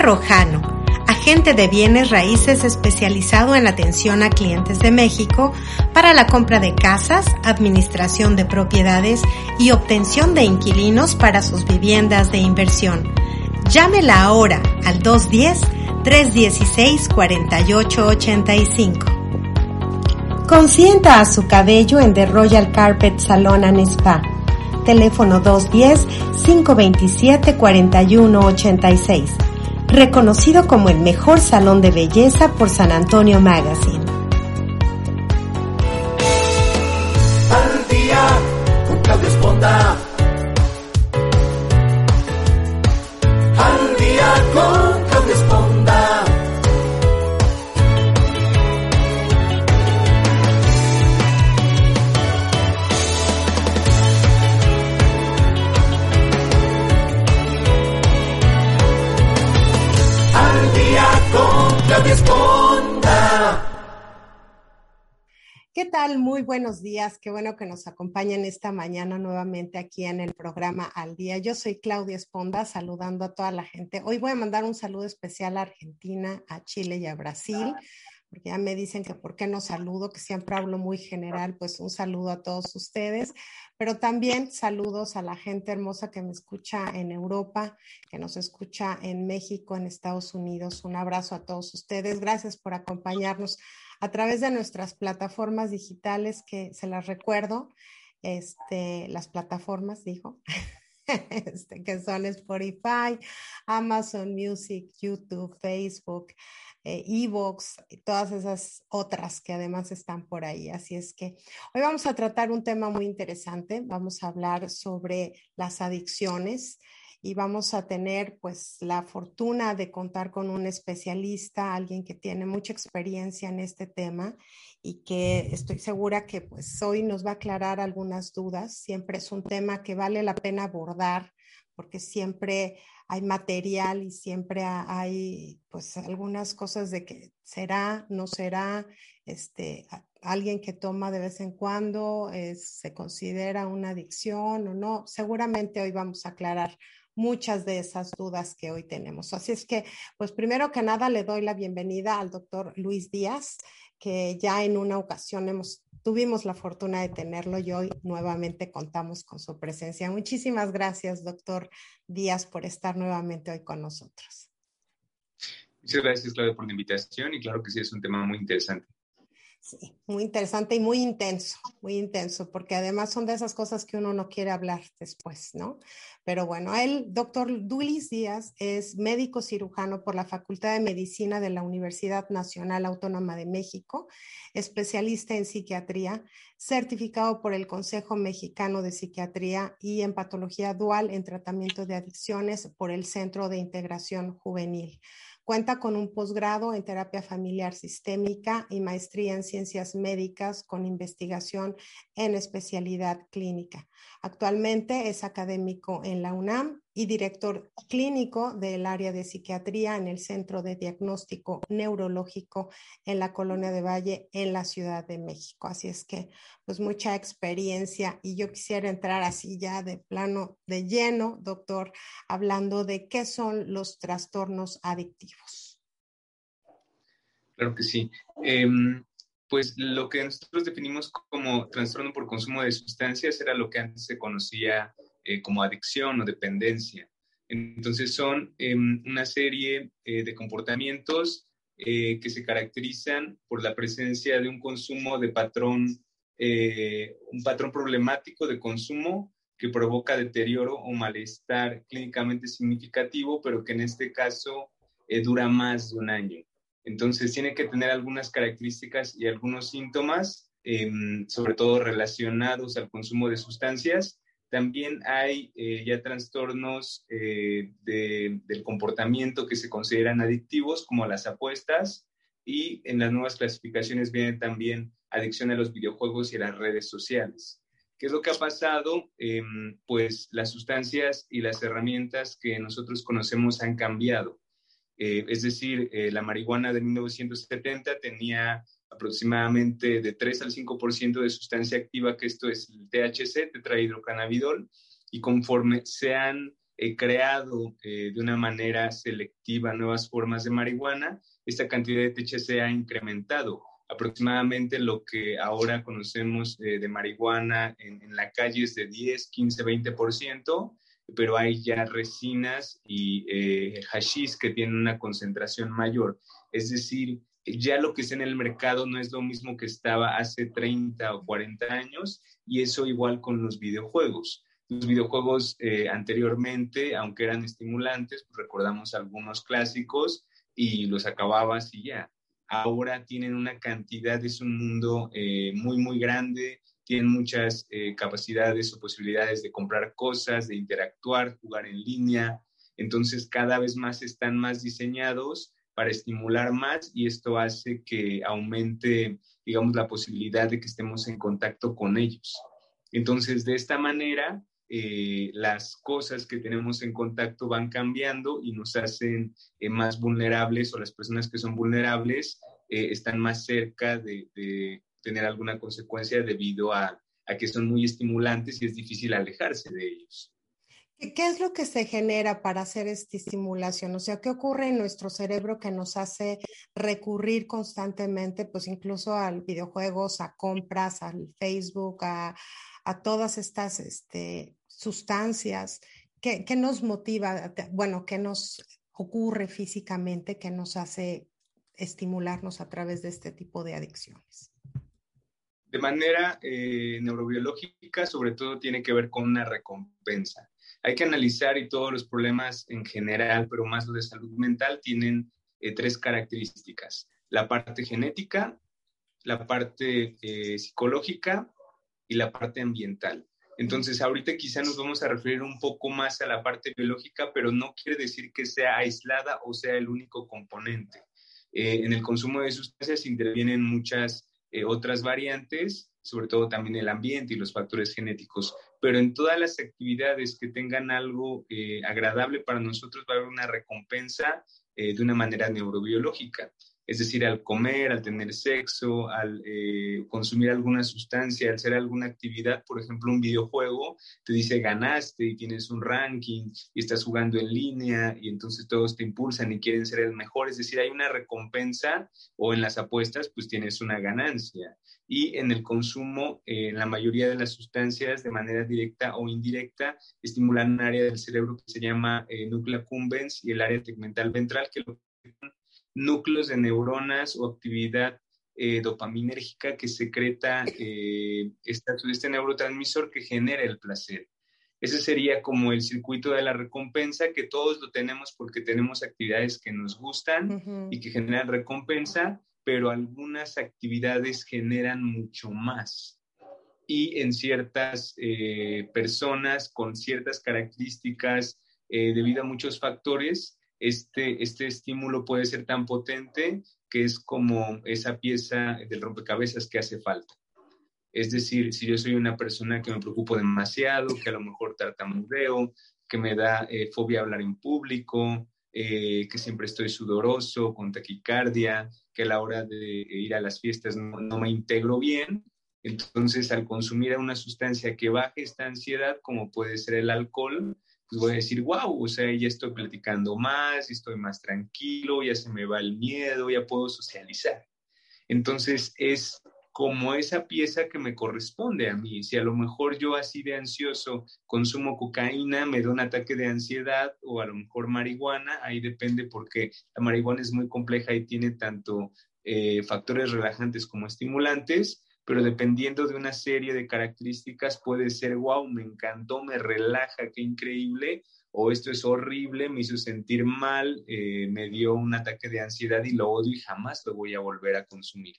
Rojano, agente de bienes raíces especializado en atención a clientes de México para la compra de casas, administración de propiedades y obtención de inquilinos para sus viviendas de inversión. Llámela ahora al 210-316-4885. Consienta a su cabello en The Royal Carpet Salon and Spa. Teléfono 210-527-4186. Reconocido como el mejor salón de belleza por San Antonio Magazine. Tal? Muy buenos días. Qué bueno que nos acompañen esta mañana nuevamente aquí en el programa Al Día. Yo soy Claudia Esponda, saludando a toda la gente. Hoy voy a mandar un saludo especial a Argentina, a Chile y a Brasil, porque ya me dicen que por qué no saludo, que siempre hablo muy general, pues un saludo a todos ustedes, pero también saludos a la gente hermosa que me escucha en Europa, que nos escucha en México, en Estados Unidos. Un abrazo a todos ustedes. Gracias por acompañarnos a través de nuestras plataformas digitales que se las recuerdo, este, las plataformas, dijo, este, que son Spotify, Amazon Music, YouTube, Facebook, eh, Evox y todas esas otras que además están por ahí. Así es que hoy vamos a tratar un tema muy interesante. Vamos a hablar sobre las adicciones y vamos a tener pues la fortuna de contar con un especialista, alguien que tiene mucha experiencia en este tema y que estoy segura que pues hoy nos va a aclarar algunas dudas. Siempre es un tema que vale la pena abordar porque siempre hay material y siempre hay pues algunas cosas de que será, no será, este, alguien que toma de vez en cuando, es, se considera una adicción o no. Seguramente hoy vamos a aclarar muchas de esas dudas que hoy tenemos. Así es que, pues primero que nada, le doy la bienvenida al doctor Luis Díaz, que ya en una ocasión hemos, tuvimos la fortuna de tenerlo y hoy nuevamente contamos con su presencia. Muchísimas gracias, doctor Díaz, por estar nuevamente hoy con nosotros. Muchas gracias, Claudia, por la invitación y claro que sí, es un tema muy interesante. Sí, muy interesante y muy intenso, muy intenso, porque además son de esas cosas que uno no quiere hablar después, ¿no? Pero bueno, él, doctor Dulis Díaz, es médico cirujano por la Facultad de Medicina de la Universidad Nacional Autónoma de México, especialista en psiquiatría, certificado por el Consejo Mexicano de Psiquiatría y en patología dual en tratamiento de adicciones por el Centro de Integración Juvenil. Cuenta con un posgrado en terapia familiar sistémica y maestría en ciencias médicas con investigación en especialidad clínica. Actualmente es académico en la UNAM y director clínico del área de psiquiatría en el Centro de Diagnóstico Neurológico en la Colonia de Valle en la Ciudad de México. Así es que, pues mucha experiencia y yo quisiera entrar así ya de plano, de lleno, doctor, hablando de qué son los trastornos adictivos. Claro que sí. Eh, pues lo que nosotros definimos como trastorno por consumo de sustancias era lo que antes se conocía eh, como adicción o dependencia. Entonces son eh, una serie eh, de comportamientos que se caracterizan por la presencia de un consumo de patrón, un patrón problemático de consumo que provoca deterioro o malestar clínicamente significativo, pero que en este caso dura más de un año. Entonces tiene que tener algunas características y algunos síntomas, eh, sobre todo relacionados al consumo de sustancias. También hay eh, ya trastornos eh, de, del comportamiento que se consideran adictivos, como las apuestas, y en las nuevas clasificaciones viene también adicción a los videojuegos y a las redes sociales. ¿Qué es lo que ha pasado? pues las sustancias y las herramientas que nosotros conocemos han cambiado. Eh, es decir, eh, la marihuana de 1970 tenía aproximadamente de 3 al 5% de sustancia activa, que esto es el THC, tetrahidrocannabidol, y conforme se han creado de una manera selectiva nuevas formas de marihuana, esta cantidad de THC ha incrementado aproximadamente lo que ahora conocemos de marihuana en, en, la calle es de 10, 15, 20%, pero hay ya resinas y eh, hashish que tienen una concentración mayor. Es decir, ya lo que está en el mercado no es lo mismo que estaba hace 30 o 40 años y eso igual con los videojuegos. Los videojuegos eh, anteriormente, aunque eran estimulantes, pues recordamos algunos clásicos y los acababas y ya. Ahora tienen una cantidad, es un mundo eh, muy, muy grande, tienen muchas eh, capacidades o posibilidades de comprar cosas, de interactuar, jugar en línea. Entonces, cada vez más están más diseñados para estimular más y esto hace que aumente, digamos, la posibilidad de que estemos en contacto con ellos. Entonces, de esta manera, eh, las cosas que tenemos en contacto van cambiando y nos hacen eh, más vulnerables o las personas que son vulnerables están más cerca de, tener alguna consecuencia debido a, que son muy estimulantes y es difícil alejarse de ellos. ¿Qué es lo que se genera para hacer esta estimulación? O sea, ¿qué ocurre en nuestro cerebro que nos hace recurrir constantemente, pues incluso al videojuegos, a compras, al Facebook, a, todas estas este, sustancias? ¿Qué, ¿Qué, nos motiva? Bueno, ¿qué nos ocurre físicamente que nos hace estimularnos a través de este tipo de adicciones? de manera eh, neurobiológica, sobre todo tiene que ver con una recompensa. Hay que analizar y todos los problemas en general, pero más los de salud mental, tienen eh, tres características. La parte genética, la parte eh, psicológica y la parte ambiental. Entonces, ahorita quizá nos vamos a referir un poco más a la parte biológica, pero no quiere decir que sea aislada o sea el único componente. en el consumo de sustancias intervienen muchas eh, otras variantes, sobre todo también el ambiente y los factores genéticos. Pero en todas las actividades que tengan algo eh, agradable para nosotros va a haber una recompensa eh, de una manera neurobiológica. Es decir, al comer, al tener sexo, al eh, consumir alguna sustancia, al hacer alguna actividad, por ejemplo, un videojuego, te dice ganaste y tienes un ranking y estás jugando en línea y entonces todos te impulsan y quieren ser el mejor. Es decir, hay una recompensa o en las apuestas, pues tienes una ganancia. Y en el consumo, eh, la mayoría de las sustancias, de manera directa o indirecta, estimulan un área del cerebro que se llama eh, núcleo accumbens y el área tegmental ventral, que lo núcleos de neuronas o actividad eh, dopaminérgica que secreta eh, este neurotransmisor que genera el placer. Ese sería como el circuito de la recompensa que todos lo tenemos porque tenemos actividades que nos gustan y que generan recompensa, pero algunas actividades generan mucho más. Y en ciertas eh, personas con ciertas características, eh, debido a muchos factores, este, este estímulo puede ser tan potente que es como esa pieza del rompecabezas que hace falta. Es decir, si yo soy una persona que me preocupo demasiado, que a lo mejor tartamudeo, que me da eh, fobia hablar en público, eh, que siempre estoy sudoroso, con taquicardia, que a la hora de ir a las fiestas no, no me integro bien, entonces al consumir una sustancia que baje esta ansiedad, como puede ser el alcohol, pues voy a decir, wow, o sea, ya estoy platicando más, estoy más tranquilo, ya se me va el miedo, ya puedo socializar. Entonces es como esa pieza que me corresponde a mí. Si a lo mejor yo así de ansioso consumo cocaína, me da un ataque de ansiedad o a lo mejor marihuana, ahí depende porque la marihuana es muy compleja y tiene tanto eh, factores relajantes como estimulantes pero dependiendo de una serie de características puede ser, wow, me encantó, me relaja, qué increíble, o esto es horrible, me hizo sentir mal, eh, me dio un ataque de ansiedad y lo odio y jamás lo voy a volver a consumir.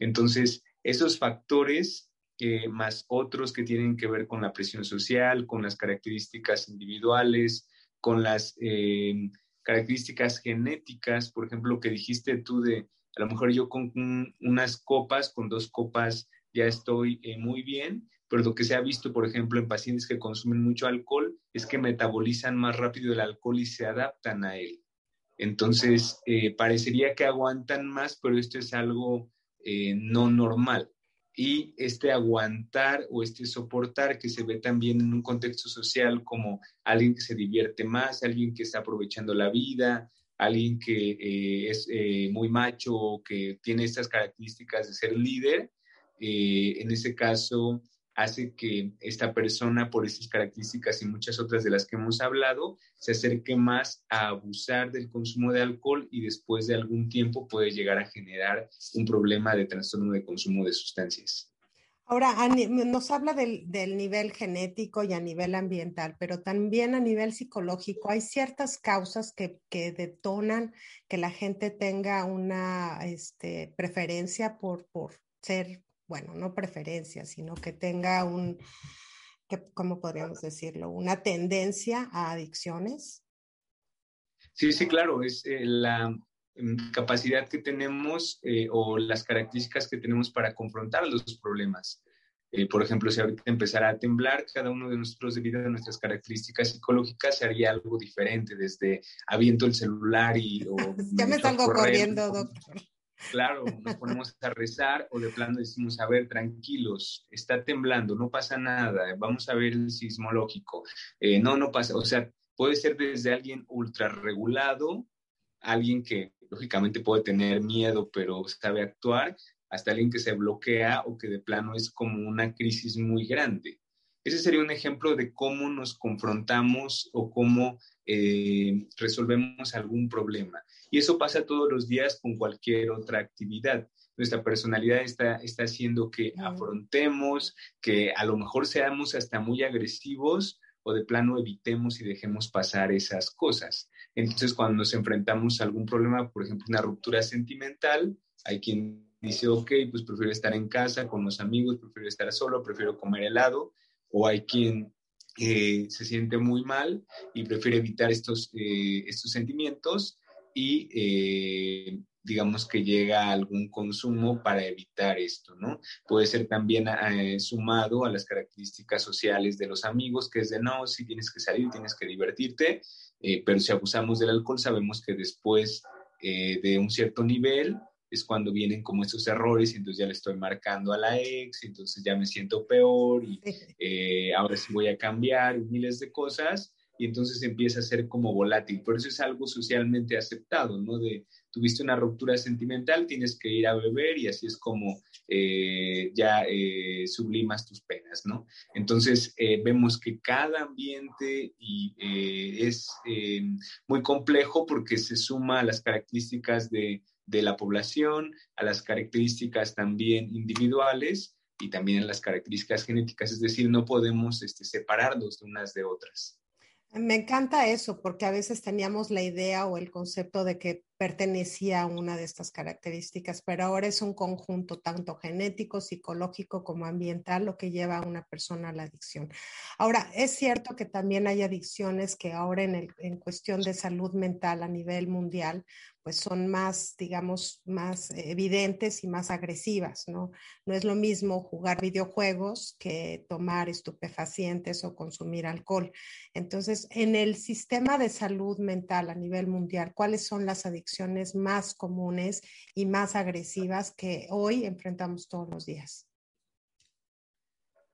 Entonces, esos factores, eh, más otros que tienen que ver con la presión social, con las características individuales, con las eh, características genéticas, por ejemplo, lo que dijiste tú de a lo mejor yo con unas copas, con dos copas ya estoy eh, muy bien, pero lo que se ha visto, por ejemplo, en pacientes que consumen mucho alcohol es que metabolizan más rápido el alcohol y se adaptan a él. Entonces, eh, parecería que aguantan más, pero esto es algo eh, no normal. y este aguantar o este soportar que se ve también en un contexto social como alguien que se divierte más, alguien que está aprovechando la vida, alguien que eh, es eh, muy macho que tiene estas características de ser líder, eh, en ese caso hace que esta persona, por esas características y muchas otras de las que hemos hablado, se acerque más a abusar del consumo de alcohol y después de algún tiempo puede llegar a generar un problema de trastorno de consumo de sustancias. Ahora, nos habla del, nivel genético y a nivel ambiental, pero también a nivel psicológico. Hay ciertas causas que, detonan que la gente tenga una este, preferencia por, por ser bueno, no preferencia, sino que tenga un, ¿cómo podríamos decirlo? Una tendencia a adicciones. Sí, sí, claro, es eh, la capacidad que tenemos eh, o las características que tenemos para confrontar los problemas. Eh, por ejemplo, si ahorita empezara a temblar, cada uno de nosotros, debido a nuestras características psicológicas, se haría algo diferente, desde aviento el celular y... O ya me salgo corriendo, doctor. Claro, nos ponemos a rezar o de plano decimos, a ver, tranquilos, está temblando, no pasa nada, vamos a ver el sismológico. Eh, no, no pasa, o sea, puede ser desde alguien ultra regulado, alguien que lógicamente puede tener miedo, pero sabe actuar, hasta alguien que se bloquea o que de plano es como una crisis muy grande. Ese sería un ejemplo de cómo nos confrontamos o cómo eh, resolvemos algún problema. Y eso pasa todos los días con cualquier otra actividad. Nuestra personalidad está, está haciendo que afrontemos, que a lo mejor seamos hasta muy agresivos o de plano evitemos y dejemos pasar esas cosas. Entonces, cuando nos enfrentamos a algún problema, por ejemplo, una ruptura sentimental, hay quien dice, ok, pues prefiero estar en casa con los amigos, prefiero estar solo, prefiero comer helado, o hay quien eh, se siente muy mal y prefiere evitar estos, eh, estos sentimientos y eh, digamos que llega a algún consumo para evitar esto, ¿no? Puede ser también eh, sumado a las características sociales de los amigos, que es de no, si tienes que salir, tienes que divertirte, eh, pero si abusamos del alcohol sabemos que después de un cierto nivel es cuando vienen como esos errores y entonces ya le estoy marcando a la ex, entonces ya me siento peor y ahora sí voy a cambiar y miles de cosas y entonces empieza a ser como volátil. Por eso es algo socialmente aceptado, ¿no? De tuviste una ruptura sentimental, tienes que ir a beber y así es como eh, ya eh, sublimas tus penas, ¿no? Entonces eh, vemos que cada ambiente y, es muy complejo porque se suma a las características de, de la población, a las características también individuales y también a las características genéticas, es decir, no podemos este, separarnos de unas de otras. Me encanta eso, porque a veces teníamos la idea o el concepto de que pertenecía a una de estas características, pero ahora es un conjunto tanto genético, psicológico como ambiental lo que lleva a una persona a la adicción. Ahora, es cierto que también hay adicciones que ahora en, en cuestión de salud mental a nivel mundial, pues son más, digamos, más evidentes y más agresivas, ¿no? No es lo mismo jugar videojuegos que tomar estupefacientes o consumir alcohol. Entonces, en el sistema de salud mental a nivel mundial, ¿cuáles son las adicciones más comunes y más agresivas que hoy enfrentamos todos los días?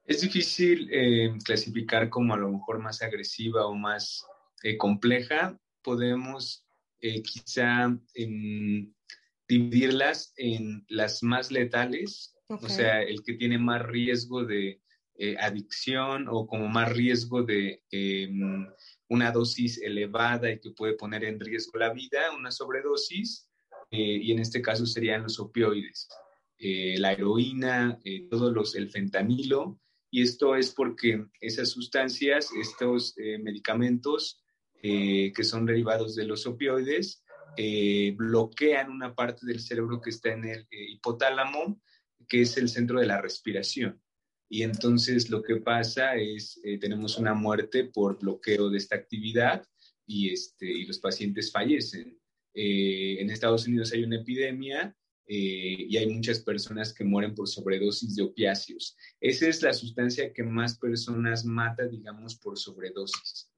Es difícil eh, clasificar como a lo mejor más agresiva o más eh, compleja. Podemos eh, quizá dividirlas en las más letales, o sea, el que tiene más riesgo de adicción o como más riesgo de em, una dosis elevada y que puede poner en riesgo la vida, una sobredosis, eh, y en este caso serían los opioides, la heroína, todos los, el fentanilo, y esto es porque esas sustancias, estos medicamentos, eh, que son derivados de los opioides, eh, bloquean una parte del cerebro que está en el eh, hipotálamo, que es el centro de la respiración. Y entonces lo que pasa es, tenemos una muerte por bloqueo de esta actividad y, este, y los pacientes fallecen. en Estados Unidos hay una epidemia y hay muchas personas que mueren por sobredosis de opiáceos. Esa es la sustancia que más personas mata, digamos, por sobredosis.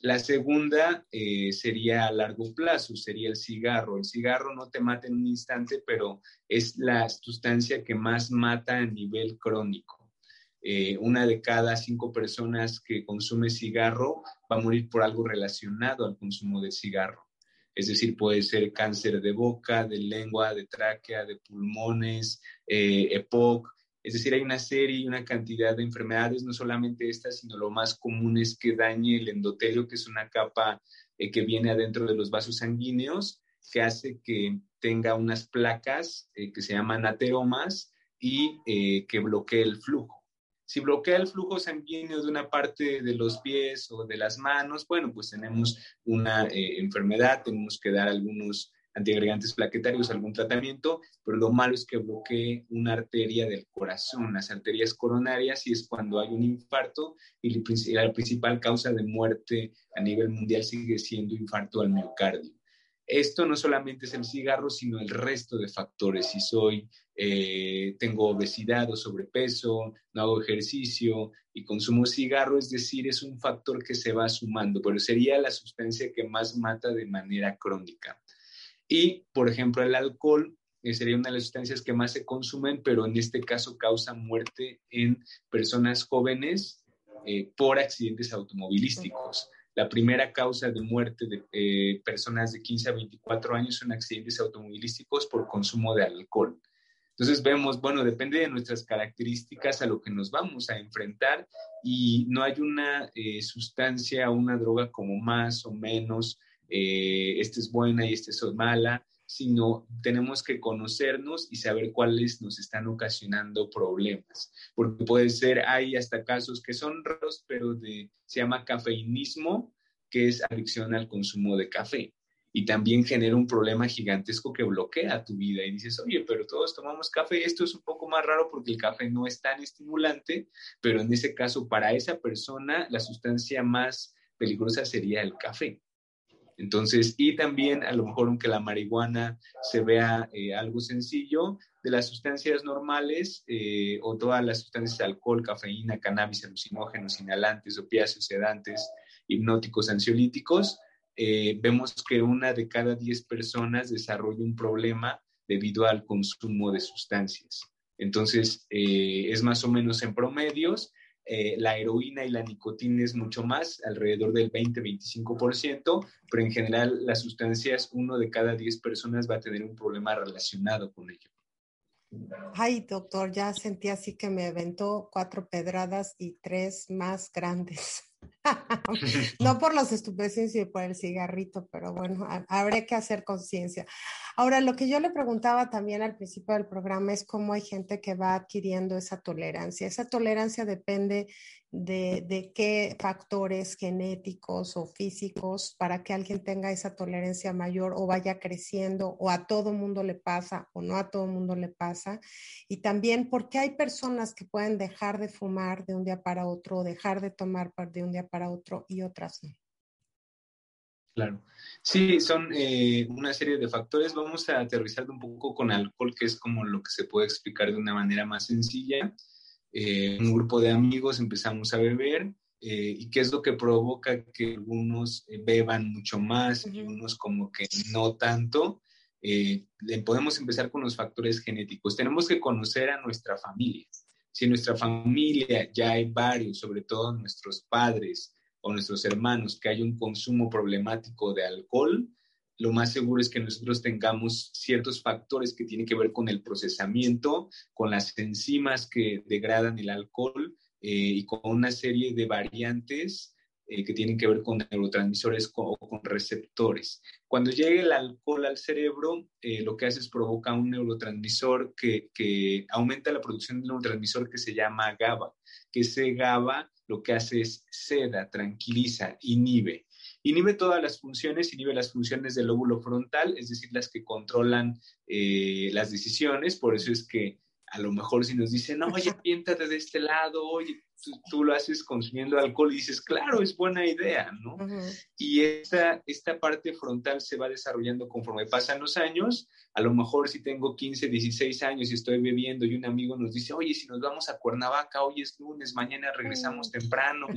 La segunda eh, sería a largo plazo, sería el cigarro. El cigarro no te mata en un instante, pero es la sustancia que más mata a nivel crónico. Eh, una de cada cinco personas que consume cigarro va a morir por algo relacionado al consumo de cigarro. Es decir, puede ser cáncer de boca, de lengua, de tráquea, de pulmones, eh, EPOC, es decir, hay una serie y una cantidad de enfermedades, no solamente estas, sino lo más común es que dañe el endotelio, que es una capa eh, que viene adentro de los vasos sanguíneos, que hace que tenga unas placas que se llaman ateromas y que bloquee el flujo. Si bloquea el flujo sanguíneo de una parte de los pies o de las manos, bueno, pues tenemos una enfermedad, tenemos que dar algunos antiagregantes plaquetarios, algún tratamiento, pero lo malo es que bloquee una arteria del corazón, las arterias coronarias, y es cuando hay un infarto y la principal causa de muerte a nivel mundial sigue siendo infarto al miocardio. Esto no solamente es el cigarro, sino el resto de factores. Si soy, eh, tengo obesidad o sobrepeso, no hago ejercicio y consumo cigarro, es decir, es un factor que se va sumando, pero sería la sustancia que más mata de manera crónica. Y, por ejemplo, el alcohol eh, sería una de las sustancias que más se consumen, pero en este caso causa muerte en personas jóvenes eh, por accidentes automovilísticos. La primera causa de muerte de eh, personas de 15 a 24 años son accidentes automovilísticos por consumo de alcohol. Entonces vemos, bueno, depende de nuestras características a lo que nos vamos a enfrentar y no hay una sustancia o una droga como más o menos eh, esta es buena y esta es mala, sino tenemos que conocernos y saber cuáles nos están ocasionando problemas. Porque puede ser, hay hasta casos que son raros, pero de, se llama cafeinismo, que es adicción al consumo de café. Y también genera un problema gigantesco que bloquea tu vida. Y dices, oye, pero todos tomamos café. Esto es un poco más raro porque el café no es tan estimulante, pero en ese caso, para esa persona, la sustancia más peligrosa sería el café. Entonces, y también a lo mejor aunque la marihuana se vea eh, algo sencillo, de las sustancias normales eh, o todas las sustancias alcohol, cafeína, cannabis, alucinógenos, inhalantes, opiáceos, sedantes, hipnóticos, ansiolíticos, eh, vemos que una de cada diez personas desarrolla un problema debido al consumo de sustancias. Entonces, es más o menos en promedios eh, la heroína y la nicotina es mucho más, alrededor del 20-25%, pero en general las sustancias, uno de cada 10 personas va a tener un problema relacionado con ello. Ay, doctor, ya sentí así que me aventó cuatro pedradas y tres más grandes. no por los estupefacientes y por el cigarrito, pero bueno, habrá que hacer conciencia. Ahora, lo que yo le preguntaba también al principio del programa es cómo hay gente que va adquiriendo esa tolerancia. Esa tolerancia depende de, qué factores genéticos o físicos para que alguien tenga esa tolerancia mayor o vaya creciendo o a todo mundo le pasa o no a todo mundo le pasa. Y también porque hay personas que pueden dejar de fumar de un día para otro o dejar de tomar de un día para otro y otras no. Claro. Sí, son eh, una serie de factores. Vamos a aterrizar un poco con alcohol, que es como lo que se puede explicar de una manera más sencilla. Eh, un grupo de amigos empezamos a beber eh, y qué es lo que provoca que algunos eh, beban mucho más y unos como que no tanto. podemos empezar con los factores genéticos. Tenemos que conocer a nuestra familia. Si en nuestra familia ya hay varios, sobre todo nuestros padres o nuestros hermanos, que hay un consumo problemático de alcohol, lo más seguro es que nosotros tengamos ciertos factores que tienen que ver con el procesamiento, con las enzimas que degradan el alcohol eh, y con una serie de variantes eh, que tienen que ver con neurotransmisores o con receptores. Cuando llega el alcohol al cerebro, eh, lo que hace es provoca un neurotransmisor que, aumenta la producción de neurotransmisor que se llama GABA, que ese GABA lo que hace es seda, tranquiliza, inhibe inhibe todas las funciones, inhibe las funciones del lóbulo frontal, es decir, las que controlan eh, las decisiones, por eso es que a lo mejor si nos dicen, oye, piéntate de este lado, oye, tú, lo haces consumiendo alcohol y dices, claro, es buena idea, ¿no? Y esta, esta parte frontal se va desarrollando conforme pasan los años. A lo mejor si tengo 15, 16 años y estoy bebiendo y un amigo nos dice, oye, si nos vamos a Cuernavaca, hoy es lunes, mañana regresamos temprano,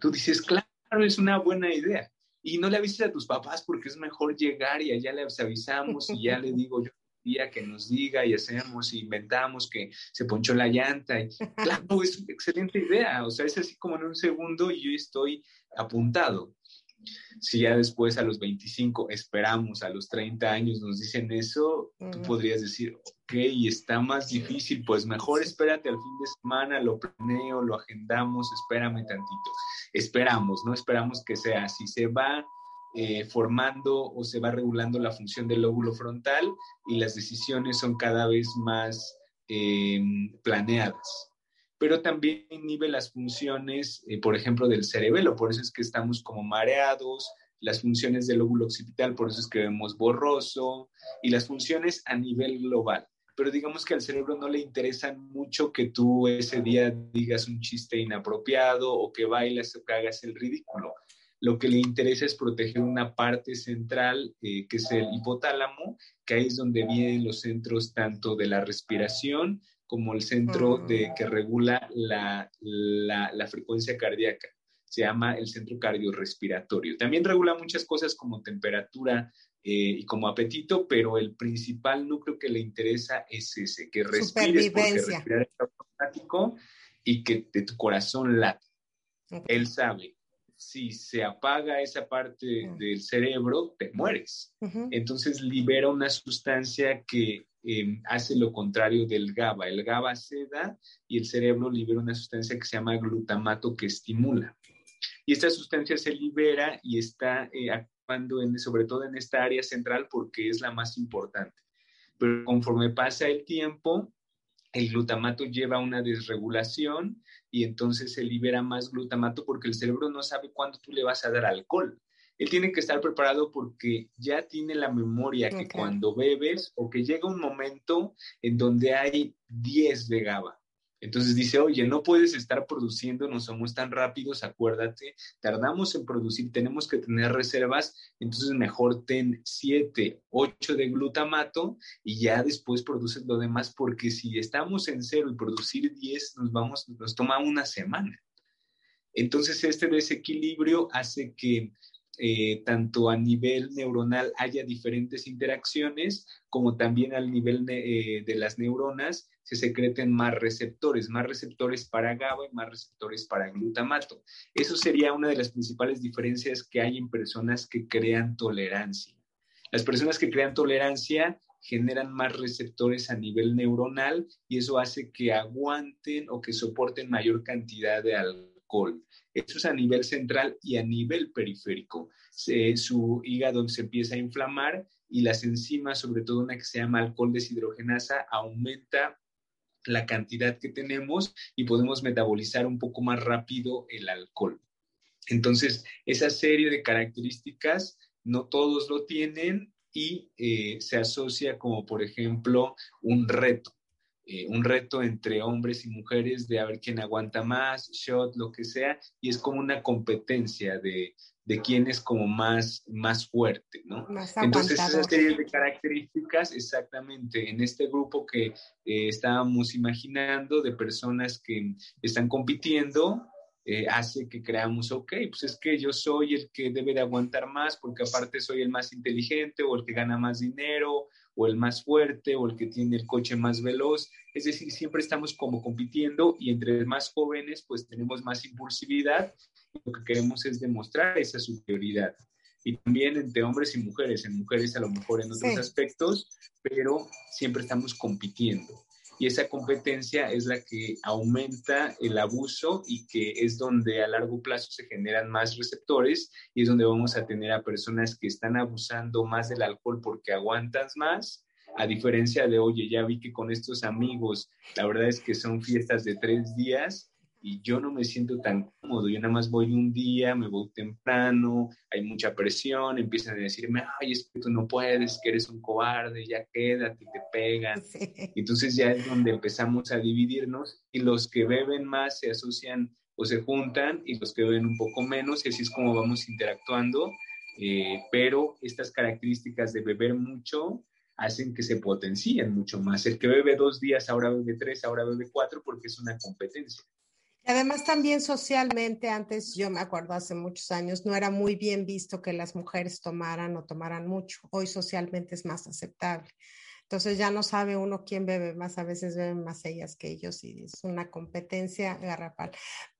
tú dices, claro, es una buena idea y no le avises a tus papás porque es mejor llegar y allá les avisamos y ya le digo yo día que nos diga y hacemos y inventamos que se ponchó la llanta. Y, claro, es una excelente idea. O sea, es así como en un segundo y yo estoy apuntado. Si ya después a los 25 esperamos, a los 30 años nos dicen eso, tú podrías decir, ok, está más difícil, pues mejor espérate al fin de semana, lo planeo, lo agendamos, espérame tantito. Esperamos, no esperamos que sea así. Se va eh, formando o se va regulando la función del lóbulo frontal y las decisiones son cada vez más eh, planeadas. Pero también inhibe las funciones, eh, por ejemplo, del cerebelo, por eso es que estamos como mareados, las funciones del lóbulo occipital, por eso es que vemos borroso, y las funciones a nivel global. Pero digamos que al cerebro no le interesa mucho que tú ese día digas un chiste inapropiado o que bailas o que hagas el ridículo lo que le interesa es proteger una parte central, eh, que es el hipotálamo, que ahí es donde vienen los centros tanto de la respiración como el centro de, que regula la, la, frecuencia cardíaca. Se llama el centro cardiorrespiratorio. También regula muchas cosas como temperatura eh, y como apetito, pero el principal núcleo que le interesa es ese, que respires porque respirar es automático y que de tu corazón late. Él sabe si se apaga esa parte del cerebro, te mueres. Entonces libera una sustancia que em, hace lo contrario del GABA. El GABA seda y el cerebro libera una sustancia que se llama glutamato que estimula. Y esta sustancia se libera y está eh, actuando en, sobre todo en esta área central porque es la más importante. Pero conforme pasa el tiempo, el glutamato lleva una desregulación y entonces se libera más glutamato porque el cerebro no sabe cuándo tú le vas a dar alcohol. Él tiene que estar preparado porque ya tiene la memoria que cuando bebes o que llega un momento en donde hay 10 de GABA entonces dice, oye, no puedes estar produciendo, no somos tan rápidos, acuérdate, tardamos en producir, tenemos que tener reservas, entonces mejor ten 7, 8 de glutamato y ya después produces lo demás, porque si estamos en cero y producir 10, nos, vamos, nos toma una semana. Entonces este desequilibrio hace que eh, tanto a nivel neuronal haya diferentes interacciones, como también al nivel de, eh, de las neuronas se secreten más receptores, más receptores para GABA y más receptores para glutamato. Eso sería una de las principales diferencias que hay en personas que crean tolerancia. Las personas que crean tolerancia generan más receptores a nivel neuronal y eso hace que aguanten o que soporten mayor cantidad de alcohol. Eso es a nivel central y a nivel periférico. su hígado se empieza a inflamar y las enzimas, sobre todo una que se llama alcohol deshidrogenasa, aumenta la cantidad que tenemos y podemos metabolizar un poco más rápido el alcohol. Entonces, esa serie de características no todos lo tienen y eh, se asocia como, por ejemplo, un reto. Eh, un reto entre hombres y mujeres de a ver quién aguanta más, shot, lo que sea, y es como una competencia de, de quién es como más, más fuerte, ¿no? Entonces, esa serie de características, exactamente, en este grupo que eh, estábamos imaginando de personas que están compitiendo, eh, hace que creamos, ok, pues es que yo soy el que debe de aguantar más porque aparte soy el más inteligente o el que gana más dinero o el más fuerte o el que tiene el coche más veloz. Es decir, siempre estamos como compitiendo y entre más jóvenes pues tenemos más impulsividad lo que queremos es demostrar esa superioridad. Y también entre hombres y mujeres, en mujeres a lo mejor en otros aspectos, pero siempre estamos compitiendo. Y esa competencia es la que aumenta el abuso y que es donde a largo plazo se generan más receptores y es donde vamos a tener a personas que están abusando más del alcohol porque aguantas más, a diferencia de, oye, ya vi que con estos amigos, la verdad es que son fiestas de tres días y yo no me siento tan cómodo. Yo nada más voy un día, me voy temprano, hay mucha presión, empiezan a decirme, ay, es que tú no puedes, que eres un cobarde, ya quédate, te pegan. Entonces ya es donde empezamos a dividirnos y los que beben más se asocian o se juntan y los que beben un poco menos y así es como vamos interactuando. Eh, pero estas características de beber mucho hacen que se potencien mucho más. El que bebe dos días ahora bebe tres, ahora bebe cuatro porque es una competencia. Además, también socialmente, antes yo me acuerdo hace muchos años, no era muy bien visto que las mujeres tomaran o tomaran mucho. Hoy socialmente es más aceptable. Entonces ya no sabe uno quién bebe más, a veces beben más ellas que ellos y es una competencia garrafal.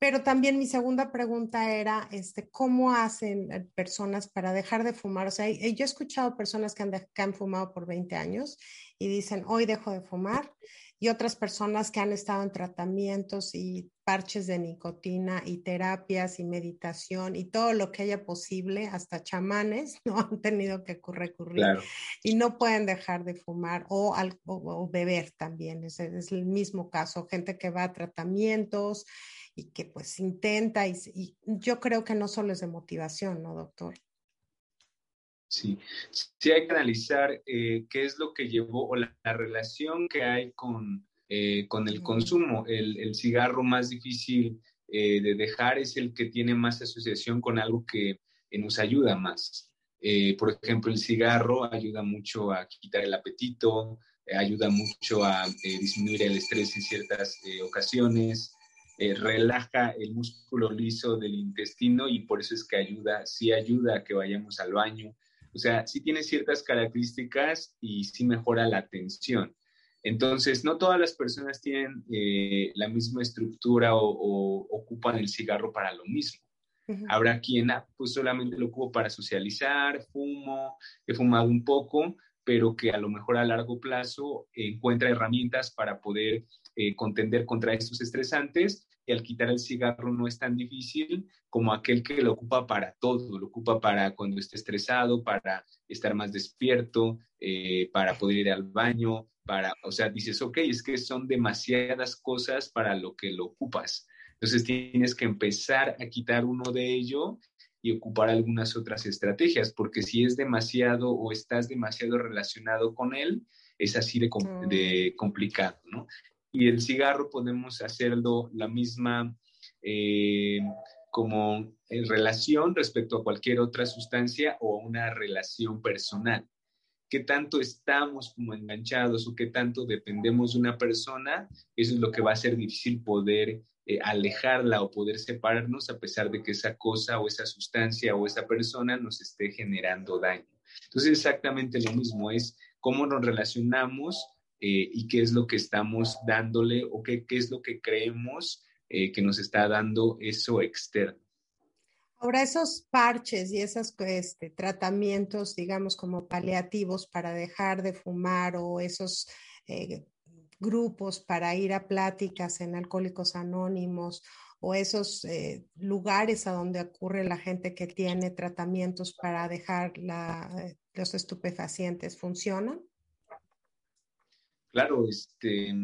Pero también mi segunda pregunta era, este, ¿cómo hacen eh, personas para dejar de fumar? O sea, yo he escuchado personas que han, que han fumado por 20 años y dicen, hoy dejo de fumar y otras personas que han estado en tratamientos y parches de nicotina y terapias y meditación y todo lo que haya posible, hasta chamanes, no han tenido que recurrir y no pueden dejar de fumar o, o, beber también. Es, es, el mismo caso, gente que va a tratamientos y que pues intenta y, y yo creo que no solo es de motivación, ¿no, doctor? Sí, sí hay que analizar eh, qué es lo que llevó o la, relación que hay con, eh, con el consumo. El, el cigarro más difícil eh, de dejar es el que tiene más asociación con algo que nos ayuda más. por ejemplo, el cigarro ayuda mucho a quitar el apetito, ayuda mucho a disminuir el estrés en ciertas ocasiones. relaja el músculo liso del intestino y por eso es que ayuda, sí ayuda a que vayamos al baño, o sea, sí tiene ciertas características y sí mejora la atención. Entonces, no todas las personas tienen eh, la misma estructura o, ocupan el cigarro para lo mismo. Habrá quien ah, pues solamente lo ocupa para socializar, fumo, he fumado un poco, pero que a lo mejor a largo plazo encuentra herramientas para poder eh, contender contra estos estresantes y al quitar el cigarro no es tan difícil como aquel que lo ocupa para todo, lo ocupa para cuando esté estresado, para estar más despierto, eh, para poder ir al baño, para, o sea, dices, ok, es que son demasiadas cosas para lo que lo ocupas. Entonces tienes que empezar a quitar uno de ellos y ocupar algunas otras estrategias, porque si es demasiado o estás demasiado relacionado con él, es así de, de complicado, ¿no? Y el cigarro podemos hacerlo la misma eh, como en relación respecto a cualquier otra sustancia o una relación personal. ¿Qué tanto estamos como enganchados o qué tanto dependemos de una persona? Eso es lo que va a ser difícil poder eh, alejarla o poder separarnos a pesar de que esa cosa o esa sustancia o esa persona nos esté generando daño. Entonces, exactamente lo mismo es cómo nos relacionamos eh, y qué es lo que estamos dándole o qué, qué es lo que creemos eh, que nos está dando eso externo. Ahora, esos parches y esos este, tratamientos, digamos, como paliativos para dejar de fumar o esos eh, grupos para ir a pláticas en Alcohólicos Anónimos o esos lugares a donde ocurre la gente que tiene tratamientos para dejar los estupefacientes, ¿funcionan? Claro, este,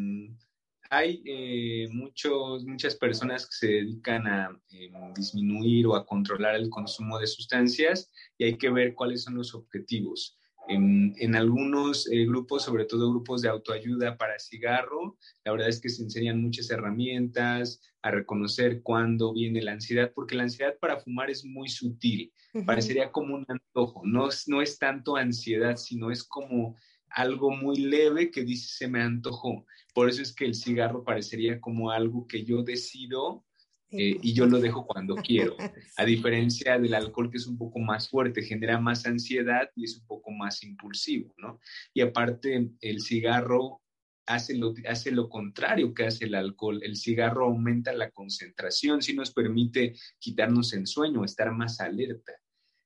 hay eh, muchos, muchas personas que se dedican a em, disminuir o a controlar el consumo de sustancias y hay que ver cuáles son los objetivos. En, algunos eh, grupos, sobre todo grupos de autoayuda para cigarro, la verdad es que se enseñan muchas herramientas a reconocer cuándo viene la ansiedad, porque la ansiedad para fumar es muy sutil, parecería como un antojo, no, no es tanto ansiedad, sino es como algo muy leve que dice se me antojó. Por eso es que el cigarro parecería como algo que yo decido eh, y yo lo dejo cuando quiero. A diferencia del alcohol que es un poco más fuerte, genera más ansiedad y es un poco más impulsivo, ¿no? Y aparte, el cigarro hace lo, hace lo contrario que hace el alcohol. El cigarro aumenta la concentración, si nos permite quitarnos el sueño, estar más alerta.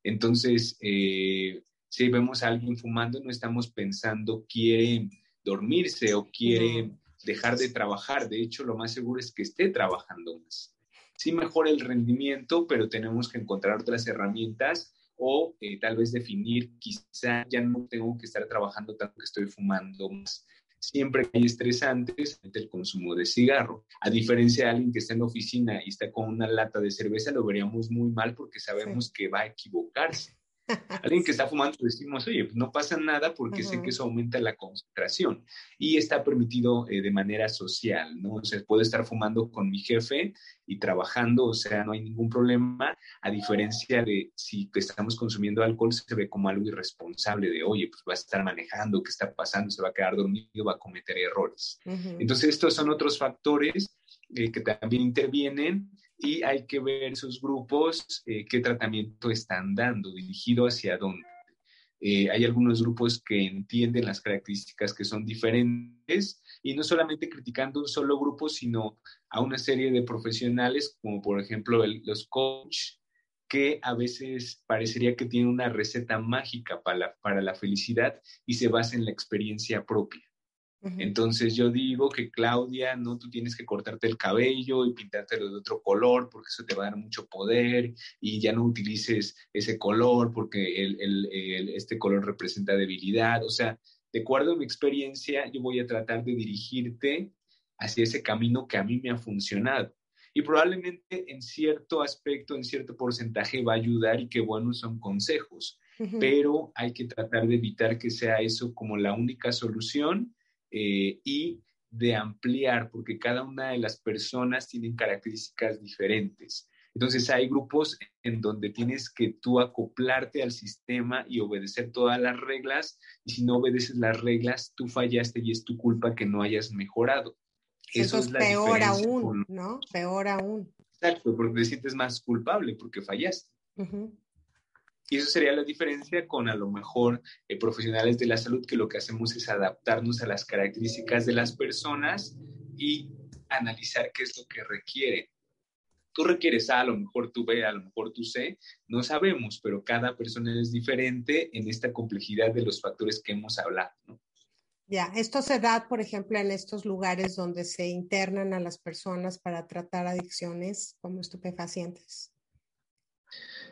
Entonces, eh, si vemos a alguien fumando, no estamos pensando quiere dormirse o quiere dejar de trabajar. De hecho, lo más seguro es que esté trabajando más. Sí mejora el rendimiento, pero tenemos que encontrar otras herramientas o eh, tal vez definir, quizá ya no tengo que estar trabajando tanto que estoy fumando más. Siempre que hay estresantes, el consumo de cigarro. A diferencia de alguien que está en la oficina y está con una lata de cerveza, lo veríamos muy mal porque sabemos que va a equivocarse Alguien que está fumando, decimos, oye, pues no pasa nada porque sé que eso aumenta la concentración y está permitido eh, de manera social, ¿no? O sea, puedo estar fumando con mi jefe y trabajando, o sea, no hay ningún problema, a diferencia de si estamos consumiendo alcohol, se ve como algo irresponsable de, oye, pues va a estar manejando, ¿qué está pasando? Se va a quedar dormido, va a cometer errores. Entonces, estos son otros factores eh, que también intervienen y hay que ver esos grupos eh, qué tratamiento están dando, dirigido hacia dónde. Eh, hay algunos grupos que entienden las características que son diferentes y no solamente criticando un solo grupo, sino a una serie de profesionales, como por ejemplo los coach, que a veces parecería que tienen una receta mágica para para la felicidad y se basa en la experiencia propia. Entonces yo digo que Claudia, no, tú tienes que cortarte el cabello y pintártelo de otro color porque eso te va a dar mucho poder y ya no utilices ese color porque este color representa debilidad. O sea, de acuerdo a mi experiencia, yo voy a tratar de dirigirte hacia ese camino que a mí me ha funcionado. Y probablemente en cierto aspecto, en cierto porcentaje va a ayudar y qué buenos son consejos, pero hay que tratar de evitar que sea eso como la única solución eh, y de ampliar, porque cada una de las personas tienen características diferentes. Entonces hay grupos en donde tienes que tú acoplarte al sistema y obedecer todas las reglas, y si no obedeces las reglas, tú fallaste y es tu culpa que no hayas mejorado. Eso, es, peor aún, ¿no? Peor aún. Exacto, porque te sientes más culpable porque fallaste. Y eso sería la diferencia con a lo mejor eh, profesionales de la salud que lo que hacemos es adaptarnos a las características de las personas y analizar qué es lo que requiere. Tú requieres A, a lo mejor tú B, a lo mejor tú C, no sabemos, pero cada persona es diferente en esta complejidad de los factores que hemos hablado. Ya, esto se da, por ejemplo, en estos lugares donde se internan a las personas para tratar adicciones como estupefacientes.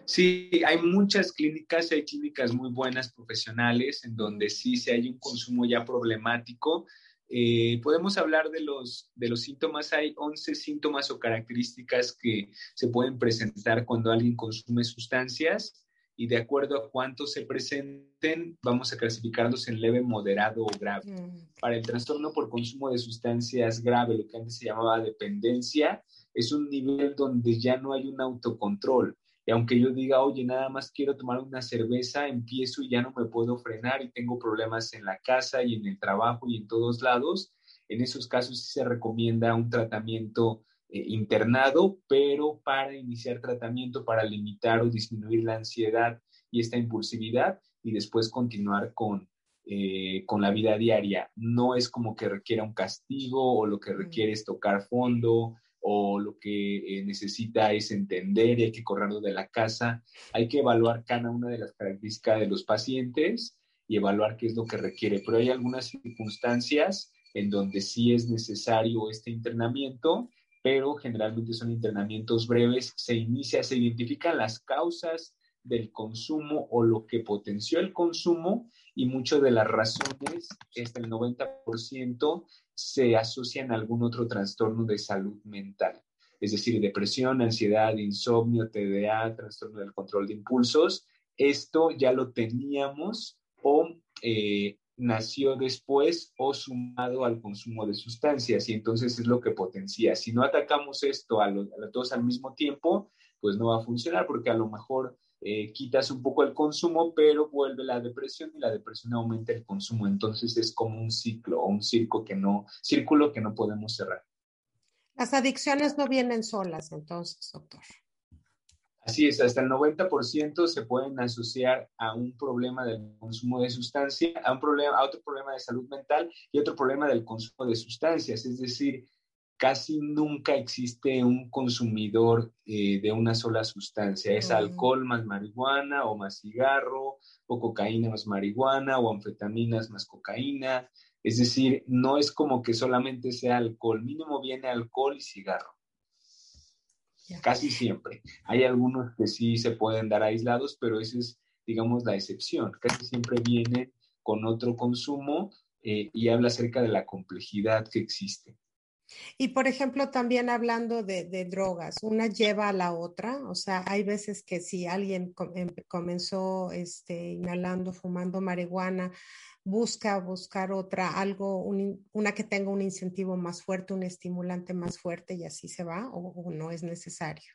Sí, hay muchas clínicas, hay clínicas muy buenas profesionales en donde sí se hay un consumo ya problemático. Eh, podemos hablar de los, de los síntomas. Hay 11 síntomas o características que se pueden presentar cuando alguien consume sustancias y de acuerdo a cuántos se presenten, vamos a clasificarlos en leve, moderado o grave. Mm. Para el trastorno por consumo de sustancias grave, lo que antes se llamaba dependencia, es un nivel donde ya no hay un autocontrol y aunque yo diga, oye, nada más quiero tomar una cerveza, empiezo y ya no me puedo frenar y tengo problemas en la casa y en el trabajo y en todos lados, en esos casos sí se recomienda un tratamiento eh, internado, pero para iniciar tratamiento para limitar o disminuir la ansiedad y esta impulsividad y después continuar con, eh, con la vida diaria. No es como que requiera un castigo o lo que requiere es tocar fondo o lo que eh, necesita es entender y hay que correrlo de la casa. Hay que evaluar cada una de las características de los pacientes y evaluar qué es lo que requiere. Pero hay algunas circunstancias en donde sí es necesario este internamiento, pero generalmente son internamientos breves. Se inicia, se identifican las causas del consumo o lo que potenció el consumo y muchas de las razones, hasta el 90%, se asocian a algún otro trastorno de salud mental, es decir, depresión, ansiedad, insomnio, TDA, trastorno del control de impulsos. Esto ya lo teníamos o eh, nació después o sumado al consumo de sustancias y entonces es lo que potencia. Si no atacamos esto a, a todos al mismo tiempo, pues no va a funcionar porque a lo mejor eh, quitas un poco el consumo, pero vuelve la depresión y la depresión aumenta el consumo. Entonces es como un ciclo o un circo que no, círculo que no podemos cerrar. Las adicciones no vienen solas, entonces, doctor. Así es, hasta el 90% se pueden asociar a un problema del consumo de sustancia, a, un problema, a otro problema de salud mental y otro problema del consumo de sustancias. Es decir, casi nunca existe un consumidor eh, de una sola sustancia. Es alcohol más marihuana o más cigarro, o cocaína más marihuana, o anfetaminas más cocaína. Es decir, no es como que solamente sea alcohol, mínimo viene alcohol y cigarro. Casi siempre. Hay algunos que sí se pueden dar aislados, pero esa es, digamos, la excepción. Casi siempre viene con otro consumo eh, y habla acerca de la complejidad que existe. Y por ejemplo, también hablando de, drogas, una lleva a la otra, o sea, hay veces que si alguien em, comenzó este, inhalando, fumando marihuana, busca buscar otra, algo, una que tenga un incentivo más fuerte, un estimulante más fuerte y así se va, o no es necesario.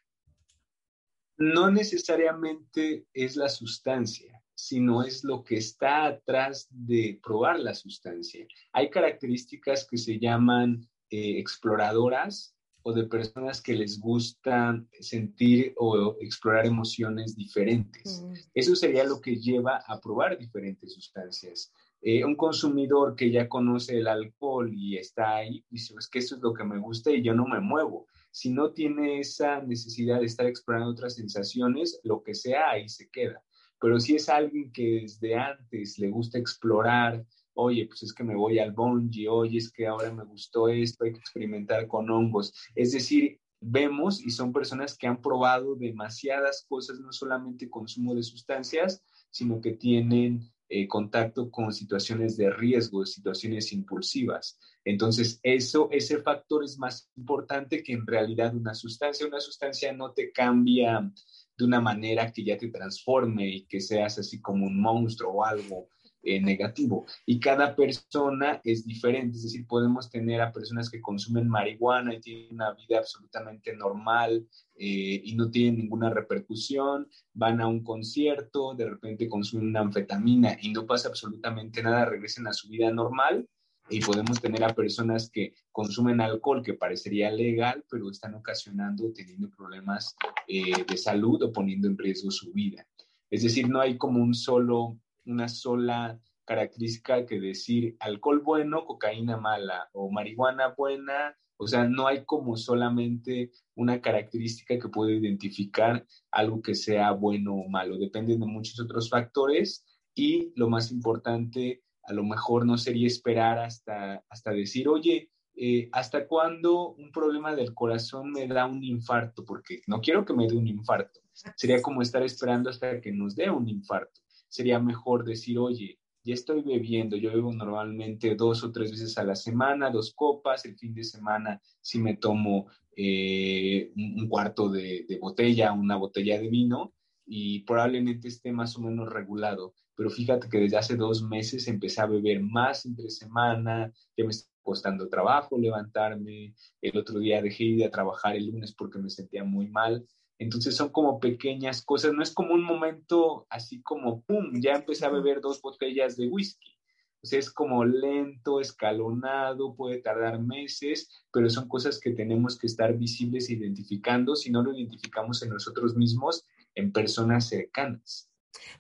No necesariamente es la sustancia, sino es lo que está atrás de probar la sustancia. Hay características que se llaman eh, exploradoras o de personas que les gusta sentir o explorar emociones diferentes. Mm. Eso sería lo que lleva a probar diferentes sustancias. Eh, un consumidor que ya conoce el alcohol y está ahí, dice, es que eso es lo que me gusta y yo no me muevo. Si no tiene esa necesidad de estar explorando otras sensaciones, lo que sea, ahí se queda. Pero si es alguien que desde antes le gusta explorar, oye, pues es que me voy al bungee, oye, es que ahora me gustó esto, hay que experimentar con hongos. Es decir, vemos y son personas que han probado demasiadas cosas, no solamente consumo de sustancias, sino que tienen eh, contacto con situaciones de riesgo, situaciones impulsivas. Entonces, eso, ese factor es más importante que en realidad una sustancia. Una sustancia no te cambia de una manera que ya te transforme y que seas así como un monstruo o algo eh, negativo. Y cada persona es diferente, es decir, podemos tener a personas que consumen marihuana y tienen una vida absolutamente normal eh, y no tienen ninguna repercusión, van a un concierto, de repente consumen una anfetamina y no pasa absolutamente nada, regresen a su vida normal. Y podemos tener a personas que consumen alcohol, que parecería legal, pero están ocasionando, teniendo problemas eh, de salud o poniendo en riesgo su vida. Es decir, no hay como un solo una sola característica que decir alcohol bueno, cocaína mala o marihuana buena. O sea, no hay como solamente una característica que pueda identificar algo que sea bueno o malo. Dependen de muchos otros factores y lo más importante, a lo mejor no sería esperar hasta, hasta decir, oye, eh, ¿hasta cuándo un problema del corazón me da un infarto? Porque no quiero que me dé un infarto. Sería como estar esperando hasta que nos dé un infarto sería mejor decir, oye, ya estoy bebiendo, yo bebo normalmente dos o tres veces a la semana, dos copas, el fin de semana sí me tomo eh, un cuarto de, botella, una botella de vino y probablemente esté más o menos regulado. Pero fíjate que desde hace dos meses empecé a beber más entre semana, ya me está costando trabajo levantarme, el otro día dejé de ir a trabajar el lunes porque me sentía muy mal. Entonces son como pequeñas cosas, no es como un momento así como, ¡pum!, ya empecé a beber dos botellas de whisky. O sea, es como lento, escalonado, puede tardar meses, pero son cosas que tenemos que estar visibles e identificando si no lo identificamos en nosotros mismos, en personas cercanas.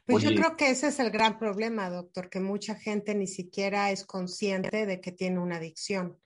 Pues yo creo que ese es el gran problema, doctor, que mucha gente ni siquiera es consciente de que tiene una adicción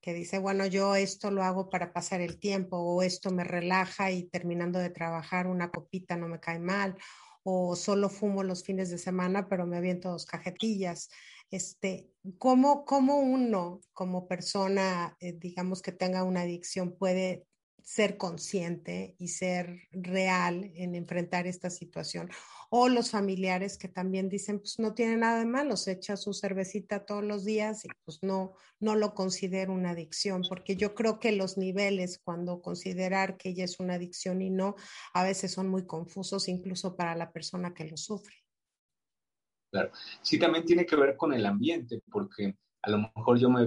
que dice, bueno, yo esto lo hago para pasar el tiempo o esto me relaja y terminando de trabajar una copita no me cae mal o solo fumo los fines de semana pero me aviento dos cajetillas. Este, ¿cómo, cómo uno como persona, eh, digamos que tenga una adicción, puede ser consciente y ser real en enfrentar esta situación? o los familiares que también dicen, pues no tiene nada de malo, se echa su cervecita todos los días y pues no, no lo considero una adicción, porque yo creo que los niveles cuando considerar que ella es una adicción y no, a veces son muy confusos incluso para la persona que lo sufre. Claro, sí también tiene que ver con el ambiente, porque a lo mejor yo me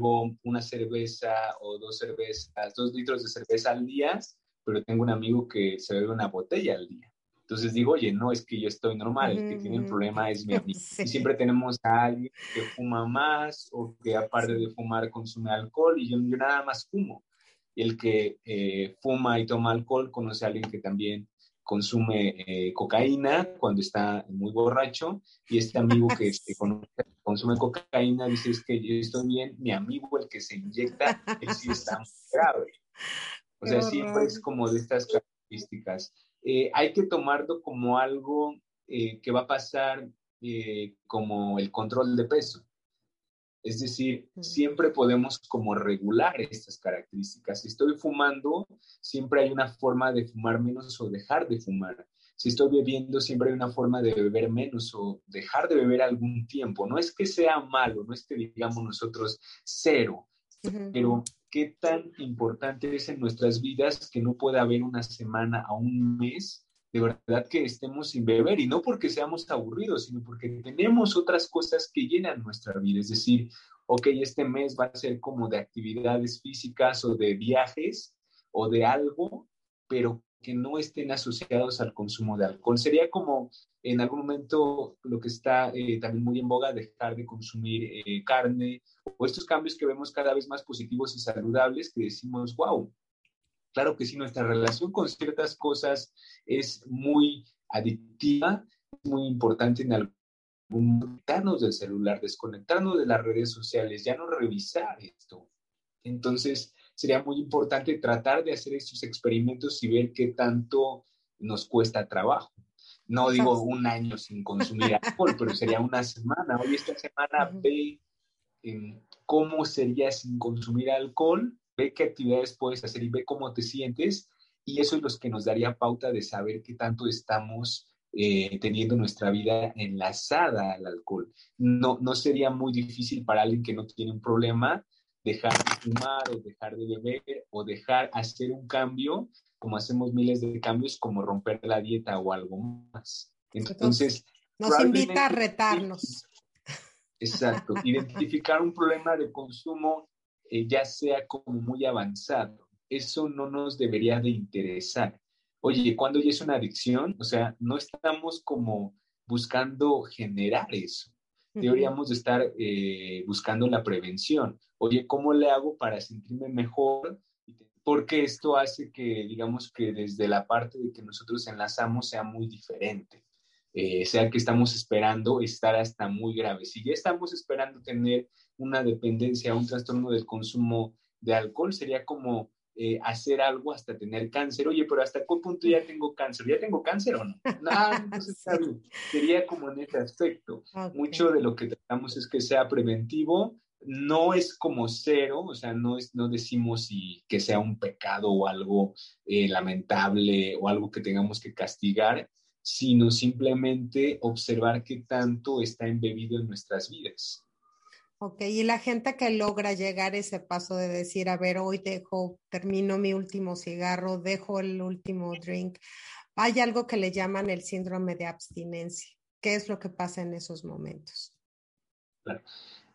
una cerveza o dos cervezas, dos litros de cerveza al día, pero tengo un amigo que se bebe una botella al día. Entonces digo, oye, no, es que yo estoy normal, el que tiene el problema es mi amigo. Y siempre tenemos a alguien que fuma más o que aparte de fumar consume alcohol y yo, yo nada más fumo. Y el que eh, fuma y toma alcohol conoce a alguien que también consume eh, cocaína cuando está muy borracho y este amigo que, consume cocaína dice es que yo estoy bien, mi amigo el que se inyecta, él sí está muy grave. O sea, siempre es como de estas características. Eh, hay que tomarlo como algo eh, que va a pasar como el control de peso. Es decir, siempre podemos como regular estas características. Si estoy fumando, siempre hay una forma de fumar menos o dejar de fumar. Si estoy bebiendo, siempre hay una forma de beber menos o dejar de beber algún tiempo. No es que sea malo, no es que digamos nosotros cero, pero qué tan importante es en nuestras vidas que no pueda haber una semana a un mes de verdad que estemos sin beber y no porque seamos aburridos, sino porque tenemos otras cosas que llenan nuestra vida. Es decir, ok, este mes va a ser como de actividades físicas o de viajes o de algo, pero que no estén asociados al consumo de alcohol. Sería como en algún momento lo que está eh, también muy en boga, dejar de consumir eh, carne o estos cambios que vemos cada vez más positivos y saludables que decimos, wow, claro que sí, nuestra relación con ciertas cosas es muy adictiva, es muy importante en algún desconectarnos del celular, desconectarnos de las redes sociales, ya no revisar esto. Entonces, sería muy importante tratar de hacer estos experimentos y ver qué tanto nos cuesta trabajo. No digo un año sin consumir alcohol, pero sería una semana. Hoy esta semana ve cómo sería sin consumir alcohol, ve qué actividades puedes hacer y ve cómo te sientes. Y eso es lo que nos daría pauta de saber qué tanto estamos eh, teniendo nuestra vida enlazada al alcohol. No, no sería muy difícil para alguien que no tiene un problema dejar de fumar o dejar de beber o dejar hacer un cambio, como hacemos miles de cambios, como romper la dieta o algo más. Entonces, nos invita a retarnos. Exacto, identificar un problema de consumo eh, ya sea como muy avanzado, eso no nos debería de interesar. Oye, cuando ya es una adicción, o sea, no estamos como buscando generar eso. Deberíamos de estar eh, buscando la prevención. Oye, ¿cómo le hago para sentirme mejor? Porque esto hace que, digamos, que desde la parte de que nosotros enlazamos sea muy diferente. Eh, sea que estamos esperando estar hasta muy grave. Si ya estamos esperando tener una dependencia, un trastorno del consumo de alcohol, sería como eh, hacer algo hasta tener cáncer. Oye, pero ¿hasta qué punto ya tengo cáncer? ¿Ya tengo cáncer o no? No, entonces está bien. Sería como en ese aspecto. Mucho de lo que tratamos es que sea preventivo. No es como cero, o sea, no, es, no decimos si, que sea un pecado o algo eh, lamentable o algo que tengamos que castigar, sino simplemente observar qué tanto está embebido en nuestras vidas. Ok, y la gente que logra llegar ese paso de decir, a ver, hoy dejo, termino mi último cigarro, dejo el último drink, hay algo que le llaman el síndrome de abstinencia. ¿Qué es lo que pasa en esos momentos? Claro.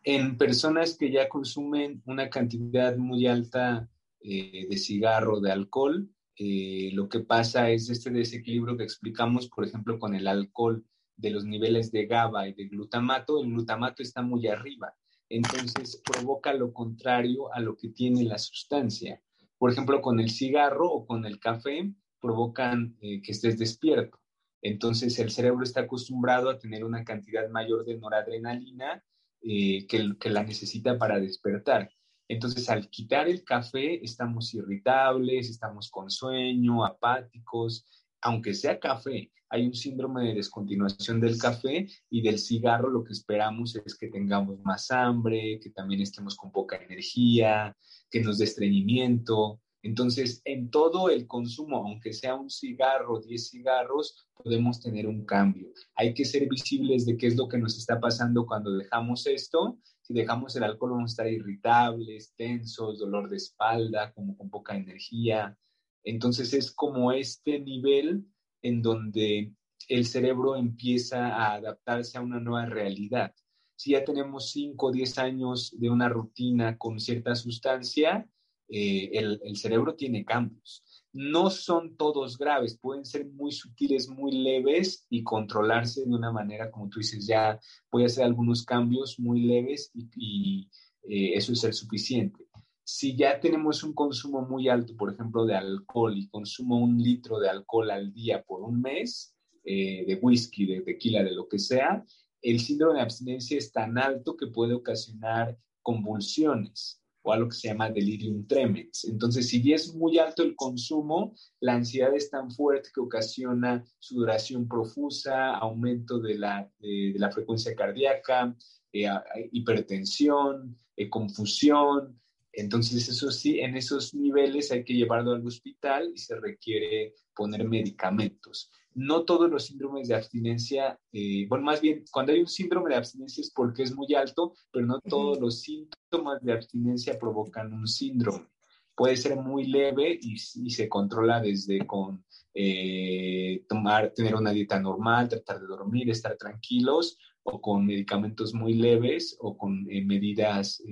En personas que ya consumen una cantidad muy alta eh, de cigarro, de alcohol, eh, lo que pasa es este desequilibrio que explicamos, por ejemplo, con el alcohol de los niveles de GABA y de glutamato. El glutamato está muy arriba entonces provoca lo contrario a lo que tiene la sustancia. Por ejemplo, con el cigarro o con el café provocan eh, que estés despierto. Entonces el cerebro está acostumbrado a tener una cantidad mayor de noradrenalina eh, que, que la necesita para despertar. Entonces, al quitar el café, estamos irritables, estamos con sueño, apáticos, aunque sea café, hay un síndrome de descontinuación del café y del cigarro lo que esperamos es que tengamos más hambre, que también estemos con poca energía, que nos dé estreñimiento. Entonces, en todo el consumo, aunque sea un cigarro, 10 cigarros, podemos tener un cambio. Hay que ser visibles de qué es lo que nos está pasando cuando dejamos esto. Si dejamos el alcohol, vamos a estar irritables, tensos, dolor de espalda, como con poca energía. Entonces es como este nivel en donde el cerebro empieza a adaptarse a una nueva realidad. Si ya tenemos 5 o 10 años de una rutina con cierta sustancia, eh, el, cerebro tiene cambios. No son todos graves, pueden ser muy sutiles, muy leves y controlarse de una manera, como tú dices, ya voy a hacer algunos cambios muy leves y, y eh, eso es el suficiente si ya tenemos un consumo muy alto, por ejemplo, de alcohol y consumo un litro de alcohol al día por un mes, eh, de whisky, de tequila, de lo que sea, el síndrome de abstinencia es tan alto que puede ocasionar convulsiones o algo que se llama delirium tremens. Entonces, si es muy alto el consumo, la ansiedad es tan fuerte que ocasiona sudoración profusa, aumento de la, de, la frecuencia cardíaca, eh, hipertensión, eh, confusión, entonces, eso sí, en esos niveles hay que llevarlo al hospital y se requiere poner medicamentos. no todos los síndromes de abstinencia, eh, bueno, más bien, cuando hay un síndrome de abstinencia es porque es muy alto, pero no todos los síntomas de abstinencia provocan un síndrome. Puede ser muy leve y, se controla desde con eh, tomar, tener una dieta normal, tratar de dormir, estar tranquilos, o con medicamentos muy leves o con eh, medidas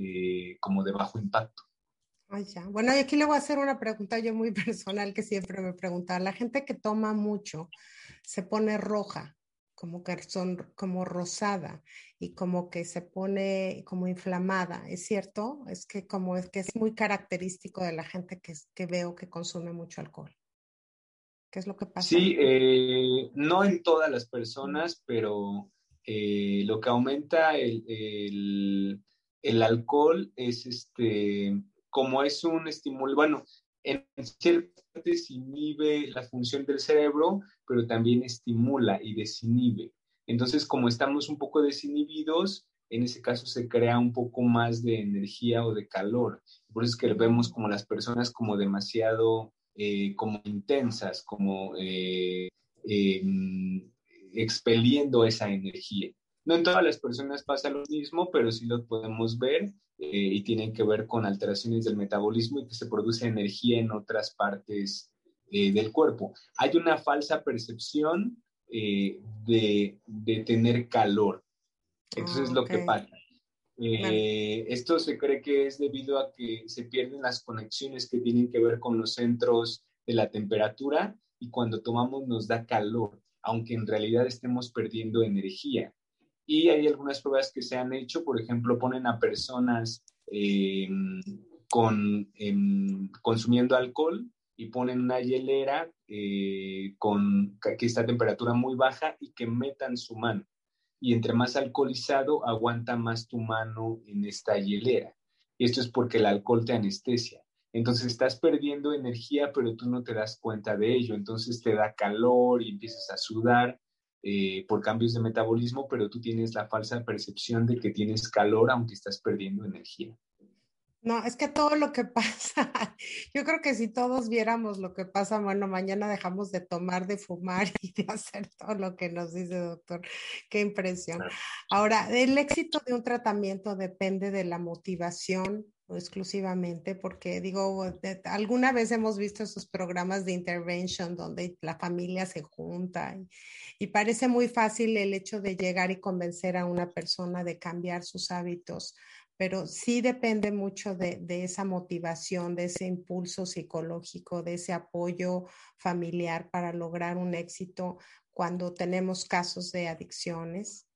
como de bajo impacto. Ay, ya. Bueno, y aquí le voy a hacer una pregunta yo muy personal que siempre me preguntan. La gente que toma mucho se pone roja, como que son como rosada y como que se pone como inflamada. ¿Es cierto? Es que como es que es muy característico de la gente que, que veo que consume mucho alcohol. ¿Qué es lo que pasa? Sí, eh, no en todas las personas, pero eh, lo que aumenta el, el, el alcohol es este como es un estímulo, bueno, en ciertas partes inhibe la función del cerebro, pero también estimula y desinhibe. Entonces, como estamos un poco desinhibidos, en ese caso se crea un poco más de energía o de calor. Por eso es que vemos como las personas como demasiado, eh, como intensas, como eh, em, expeliendo esa energía. No en todas las personas pasa lo mismo, pero sí lo podemos ver eh, y tienen que ver con alteraciones del metabolismo y que se produce energía en otras partes eh, del cuerpo. Hay una falsa percepción eh, de, de, tener calor. Entonces, es lo que pasa. Esto se cree que es debido a que se pierden las conexiones que tienen que ver con los centros de la temperatura y cuando tomamos nos da calor, aunque en realidad estemos perdiendo energía. Y hay algunas pruebas que se han hecho, por ejemplo, ponen a personas eh, con, em, consumiendo alcohol y ponen una hielera eh, con, que está a temperatura muy baja y que metan su mano. Y entre más alcoholizado, aguanta más tu mano en esta hielera. Y esto es porque el alcohol te anestesia. Entonces estás perdiendo energía, pero tú no te das cuenta de ello. Entonces te da calor y empiezas a sudar eh, por cambios de metabolismo, pero tú tienes la falsa percepción de que tienes calor aunque estás perdiendo energía. No, es que todo lo que pasa, yo creo que si todos viéramos lo que pasa, bueno, mañana dejamos de tomar, de fumar y de hacer todo lo que nos dice doctor. Qué impresión. Ahora, el éxito de un tratamiento depende de la motivación exclusivamente, porque digo, alguna vez hemos visto esos programas de intervention donde la familia se junta y, parece muy fácil el hecho de llegar y convencer a una persona de cambiar sus hábitos, pero sí depende mucho de, esa motivación, de ese impulso psicológico, de ese apoyo familiar para lograr un éxito cuando tenemos casos de adicciones.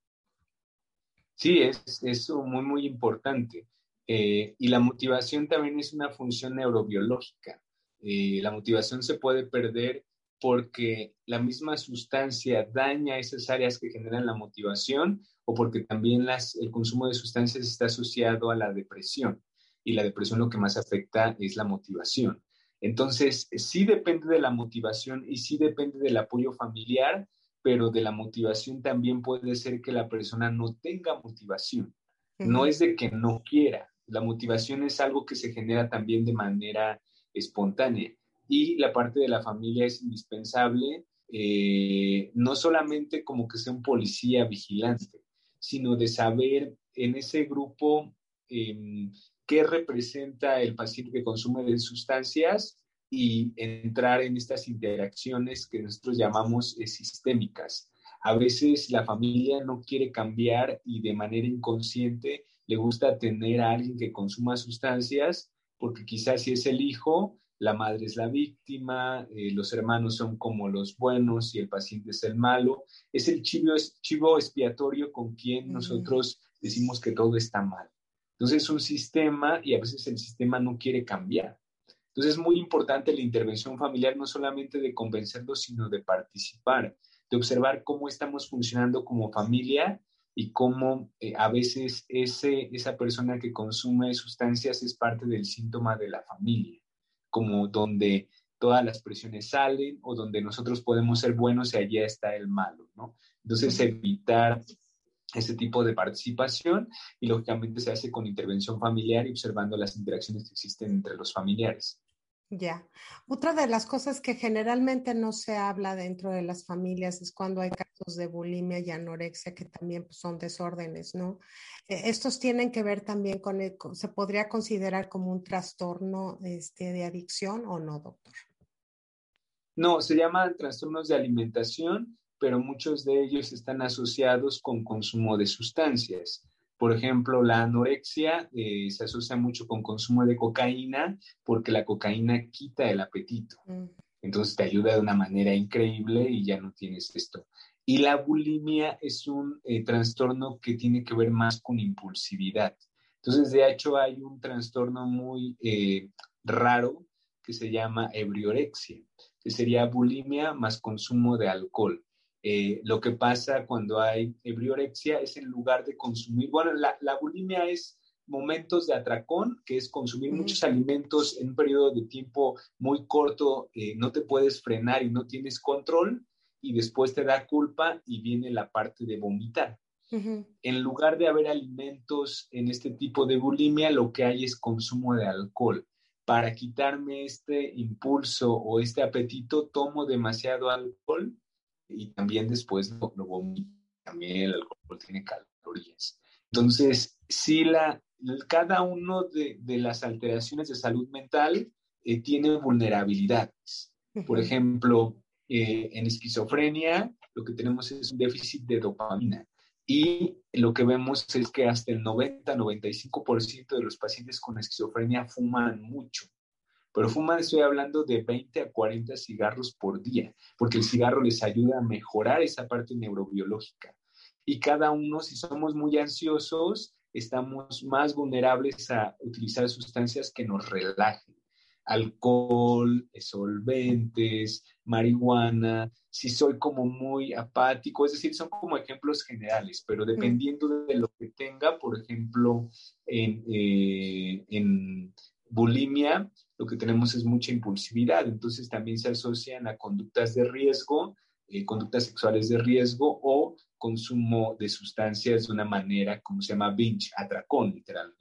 Sí, es, es muy, muy importante. Eh, y la motivación también es una función neurobiológica. Eh, la motivación se puede perder porque la misma sustancia daña esas áreas que generan la motivación o porque también las, el consumo de sustancias está asociado a la depresión y la depresión lo que más afecta es la motivación. Entonces, sí depende de la motivación y sí depende del apoyo familiar, pero de la motivación también puede ser que la persona no tenga motivación. No es de que no quiera, la motivación es algo que se genera también de manera espontánea y la parte de la familia es indispensable, eh, no solamente como que sea un policía vigilante, sino de saber en ese grupo em, qué representa el paciente que consume de sustancias y entrar en estas interacciones que nosotros llamamos eh, sistémicas. A veces la familia no quiere cambiar y de manera inconsciente le gusta tener a alguien que consuma sustancias, porque quizás si es el hijo, la madre es la víctima, eh, los hermanos son como los buenos y el paciente es el malo. Es el chivo, chivo expiatorio con quien nosotros decimos que todo está mal. Entonces es un sistema y a veces el sistema no quiere cambiar. Entonces es muy importante la intervención familiar, no solamente de convencerlos, sino de participar, de observar cómo estamos funcionando como familia y cómo eh, a veces ese, esa persona que consume sustancias es parte del síntoma de la familia, como donde todas las presiones salen o donde nosotros podemos ser buenos y allá está el malo, ¿no? Entonces, evitar ese tipo de participación y lógicamente se hace con intervención familiar y observando las interacciones que existen entre los familiares. Ya. Otra de las cosas que generalmente no se habla dentro de las familias es cuando hay casos de bulimia y anorexia, que también pues, son desórdenes, ¿no? Eh, estos tienen que ver también con, el, ¿se podría considerar como un trastorno este, de adicción o no, doctor? No, se llaman trastornos de alimentación, pero muchos de ellos están asociados con consumo de sustancias. Por ejemplo, la anorexia eh, se asocia mucho con consumo de cocaína porque la cocaína quita el apetito. Mm. Entonces te ayuda de una manera increíble y ya no tienes esto. Y la bulimia es un eh, trastorno que tiene que ver más con impulsividad. Entonces, de hecho, hay un trastorno muy eh, raro que se llama ebriorexia, que sería bulimia más consumo de alcohol. Eh, lo que pasa cuando hay ebriorexia es en lugar de consumir, bueno, la, bulimia es momentos de atracón, que es consumir muchos alimentos en un periodo de tiempo muy corto, eh, no te puedes frenar y no tienes control, y después te da culpa y viene la parte de vomitar. En lugar de haber alimentos en este tipo de bulimia, lo que hay es consumo de alcohol. Para quitarme este impulso o este apetito, tomo demasiado alcohol y también después lo, vomito. También el alcohol tiene calorías. Entonces, si la, cada uno de, de las alteraciones de salud mental eh, tiene vulnerabilidades. Por ejemplo, eh, en esquizofrenia lo que tenemos es un déficit de dopamina y lo que vemos es que hasta el 90-95% de los pacientes con esquizofrenia fuman mucho pero fuman, estoy hablando de 20 a 40 cigarros por día, porque el cigarro les ayuda a mejorar esa parte neurobiológica. Y cada uno, si somos muy ansiosos, estamos más vulnerables a utilizar sustancias que nos relajen. Alcohol, solventes, marihuana, si soy como muy apático, es decir, son como ejemplos generales, pero dependiendo de lo que tenga, por ejemplo, en, eh, en bulimia, lo que tenemos es mucha impulsividad, entonces también se asocian a conductas de riesgo, eh, conductas sexuales de riesgo o consumo de sustancias de una manera, como se llama binge, atracón literalmente.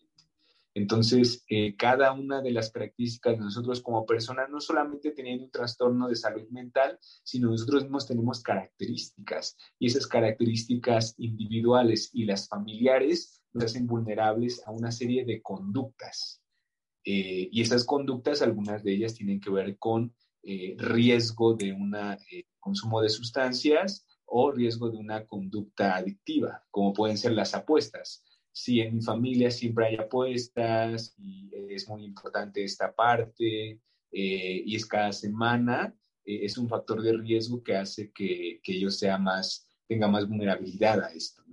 Entonces, eh, cada una de las características de nosotros como personas, no solamente teniendo un trastorno de salud mental, sino nosotros mismos tenemos características y esas características individuales y las familiares nos hacen vulnerables a una serie de conductas. Eh, y esas conductas, algunas de ellas tienen que ver con eh, riesgo de un eh, consumo de sustancias o riesgo de una conducta adictiva, como pueden ser las apuestas. Si en mi familia siempre hay apuestas y es muy importante esta parte y es cada semana, es un factor de riesgo que hace que, que yo sea más, tenga más vulnerabilidad a esto.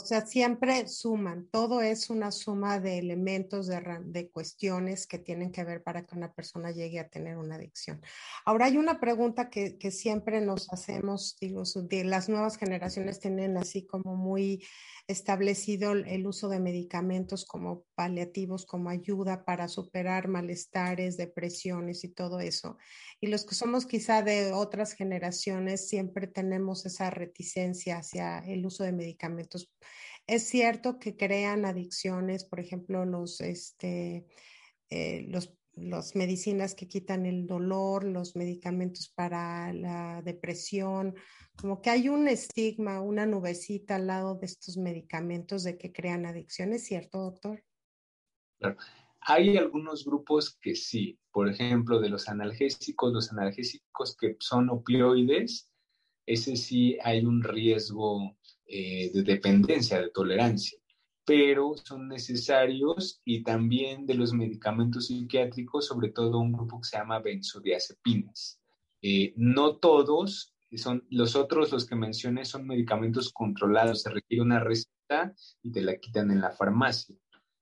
O sea, siempre suman, todo es una suma de elementos, de, cuestiones que tienen que ver para que una persona llegue a tener una adicción. Ahora hay una pregunta que, que siempre nos hacemos, digo, de las nuevas generaciones tienen así como muy establecido el uso de medicamentos como paliativos, como ayuda para superar malestares, depresiones y todo eso. Y los que somos quizá de otras generaciones siempre tenemos esa reticencia hacia el uso de medicamentos. Es cierto que crean adicciones, por ejemplo, los, este, eh, los las medicinas que quitan el dolor, los medicamentos para la depresión, como que hay un estigma, una nubecita al lado de estos medicamentos de que crean adicciones, ¿cierto, doctor? Claro. Hay algunos grupos que sí, por ejemplo, de los analgésicos, los analgésicos que son opioides, ese sí hay un riesgo eh, de dependencia, de tolerancia pero son necesarios y también de los medicamentos psiquiátricos, sobre todo un grupo que se llama benzodiazepinas. Eh, no todos, son los otros, los que mencioné, son medicamentos controlados, se requiere una receta y te la quitan en la farmacia.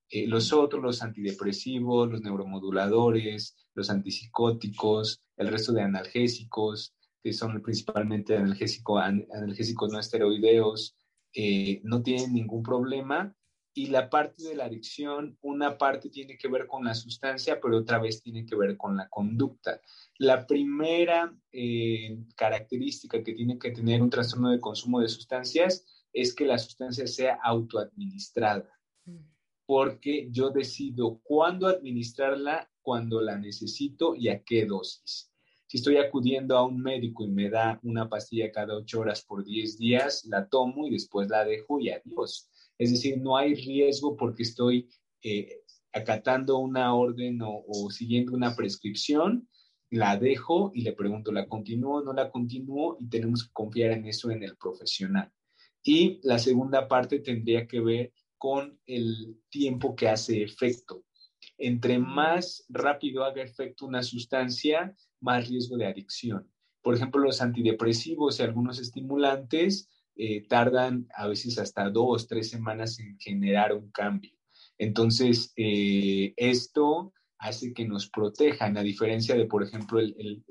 Eh, los otros, los antidepresivos, los neuromoduladores, los antipsicóticos, el resto de analgésicos, que son principalmente analgésicos no esteroideos, eh, no tienen ningún problema y la parte de la adicción, una parte tiene que ver con la sustancia, pero otra vez tiene que ver con la conducta. La primera eh, característica que tiene que tener un trastorno de consumo de sustancias es que la sustancia sea autoadministrada, mm. Porque yo decido cuándo administrarla, cuando la necesito y a qué dosis. Si estoy acudiendo a un médico y me da una pastilla cada ocho horas por 10 días, la tomo y después la dejo y adiós. Es decir, no hay riesgo porque estoy eh, acatando una orden o, siguiendo una prescripción, la dejo y le pregunto, ¿la continúo o no la continúo? Y tenemos que confiar en eso en el profesional. Y la segunda parte tendría que ver con el tiempo que hace efecto. Entre más rápido haga efecto una sustancia, más riesgo de adicción. Por ejemplo, los antidepresivos y algunos estimulantes eh, tardan a veces hasta dos, tres semanas en generar un cambio. Entonces, eh, esto hace que nos protejan, a diferencia de, por ejemplo, el,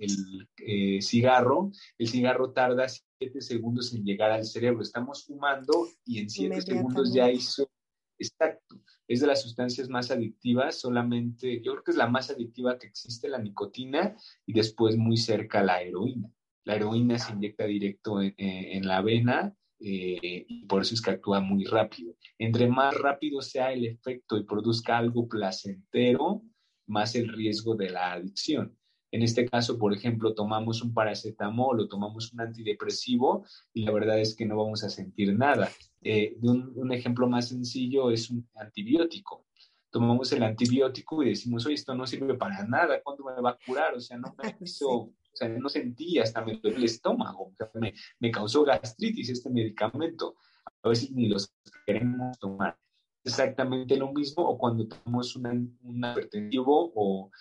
eh, cigarro. El cigarro tarda siete segundos en llegar al cerebro. Estamos fumando y en siete segundos ya hizo Exacto. Es de las sustancias más adictivas, solamente, yo creo que es la más adictiva que existe, la nicotina, y después muy cerca la heroína. La heroína se inyecta directo en, la vena eh, y por eso es que actúa muy rápido. Entre más rápido sea el efecto y produzca algo placentero, más el riesgo de la adicción. En este caso, por ejemplo, tomamos un paracetamol o tomamos un antidepresivo y la verdad es que no vamos a sentir nada. Eh, un, ejemplo más sencillo es un antibiótico. Tomamos el antibiótico y decimos, oye, esto no sirve para nada, ¿cuándo me va a curar? O sea, no me hizo, o sea, no sentí, hasta me duele el estómago, me, me causó gastritis este medicamento. A veces ni los queremos tomar exactamente lo mismo o cuando tomamos un, un o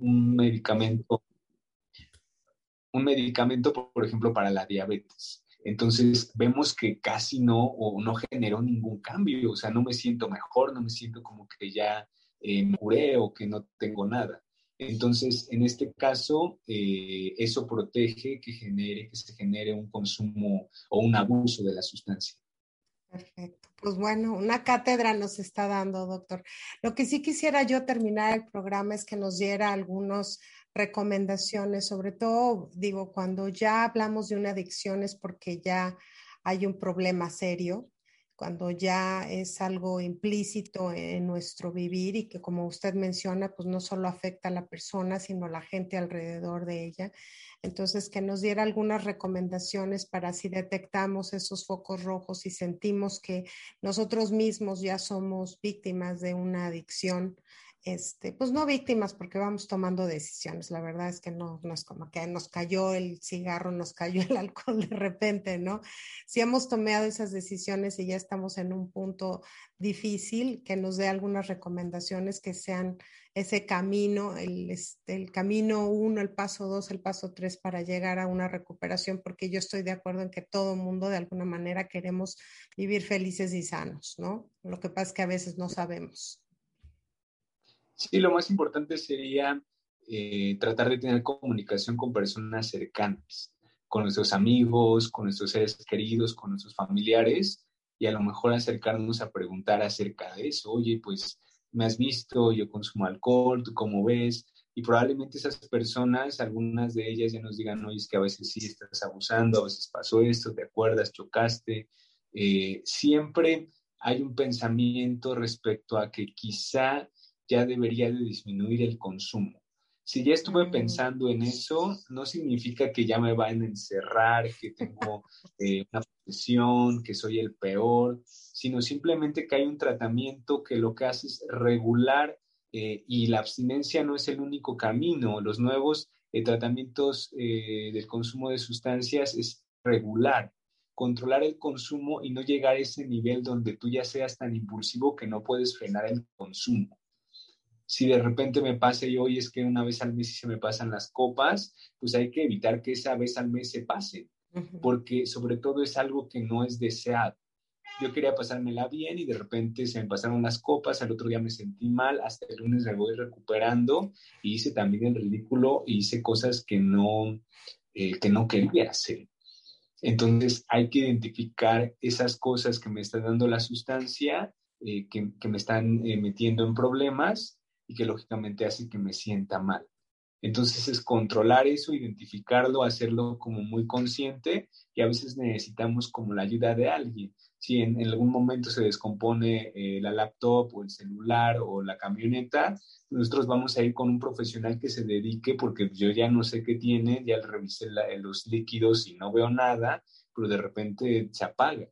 un medicamento, un medicamento, por ejemplo, para la diabetes. Entonces vemos que casi no o no generó ningún cambio, o sea, no me siento mejor, no me siento como que ya eh, curé o que no tengo nada. Entonces, en este caso, eh, eso protege que genere, que se genere un consumo o un abuso de la sustancia. Perfecto. Pues bueno, una cátedra nos está dando, doctor. Lo que sí quisiera yo terminar el programa es que nos diera algunas recomendaciones, sobre todo, digo, cuando ya hablamos de una adicción es porque ya hay un problema serio cuando ya es algo implícito en nuestro vivir y que como usted menciona, pues no solo afecta a la persona, sino a la gente alrededor de ella. Entonces, que nos diera algunas recomendaciones para si detectamos esos focos rojos y sentimos que nosotros mismos ya somos víctimas de una adicción este, pues no víctimas porque vamos tomando decisiones. La verdad es que no, no es como que nos cayó el cigarro, nos cayó el alcohol de repente, ¿no? Si hemos tomado esas decisiones y ya estamos en un punto difícil, que nos dé algunas recomendaciones que sean ese camino, el, este, el camino uno, el paso dos, el paso tres para llegar a una recuperación, porque yo estoy de acuerdo en que todo mundo de alguna manera queremos vivir felices y sanos, ¿no? Lo que pasa es que a veces no sabemos. Sí, lo más importante sería eh, tratar de tener comunicación con personas cercanas, con nuestros amigos, con nuestros seres queridos, con nuestros familiares, y a lo mejor acercarnos a preguntar acerca de eso. Oye, pues me has visto, yo consumo alcohol, ¿tú cómo ves? Y probablemente esas personas, algunas de ellas ya nos digan, oye, es que a veces sí estás abusando, a veces pasó esto, te acuerdas, chocaste. Eh, siempre hay un pensamiento respecto a que quizá ya debería de disminuir el consumo. Si ya estuve pensando en eso, no significa que ya me van a encerrar, que tengo eh, una presión, que soy el peor, sino simplemente que hay un tratamiento que lo que hace es regular eh, y la abstinencia no es el único camino. Los nuevos eh, tratamientos del consumo de sustancias es regular, controlar el consumo y no llegar a ese nivel donde tú ya seas tan impulsivo que no puedes frenar el consumo si de repente me pasa y hoy es que una vez al mes se me pasan las copas, pues hay que evitar que esa vez al mes se pase, porque sobre todo es algo que no es deseado. Yo quería pasármela bien y de repente se me pasaron las copas, al otro día me sentí mal, hasta el lunes me voy recuperando y hice también el ridículo y hice cosas que no, eh, que no quería hacer. Entonces hay que identificar esas cosas que me están dando la sustancia, eh, que, que, me están eh, metiendo en problemas y que lógicamente hace que me sienta mal. Entonces es controlar eso, identificarlo, hacerlo como muy consciente y a veces necesitamos como la ayuda de alguien. si en, algún momento se descompone eh, la laptop o el celular o la camioneta, nosotros vamos a ir con un profesional que se dedique porque yo ya no sé qué tiene, ya revisé los líquidos y no veo nada, pero de repente se apaga.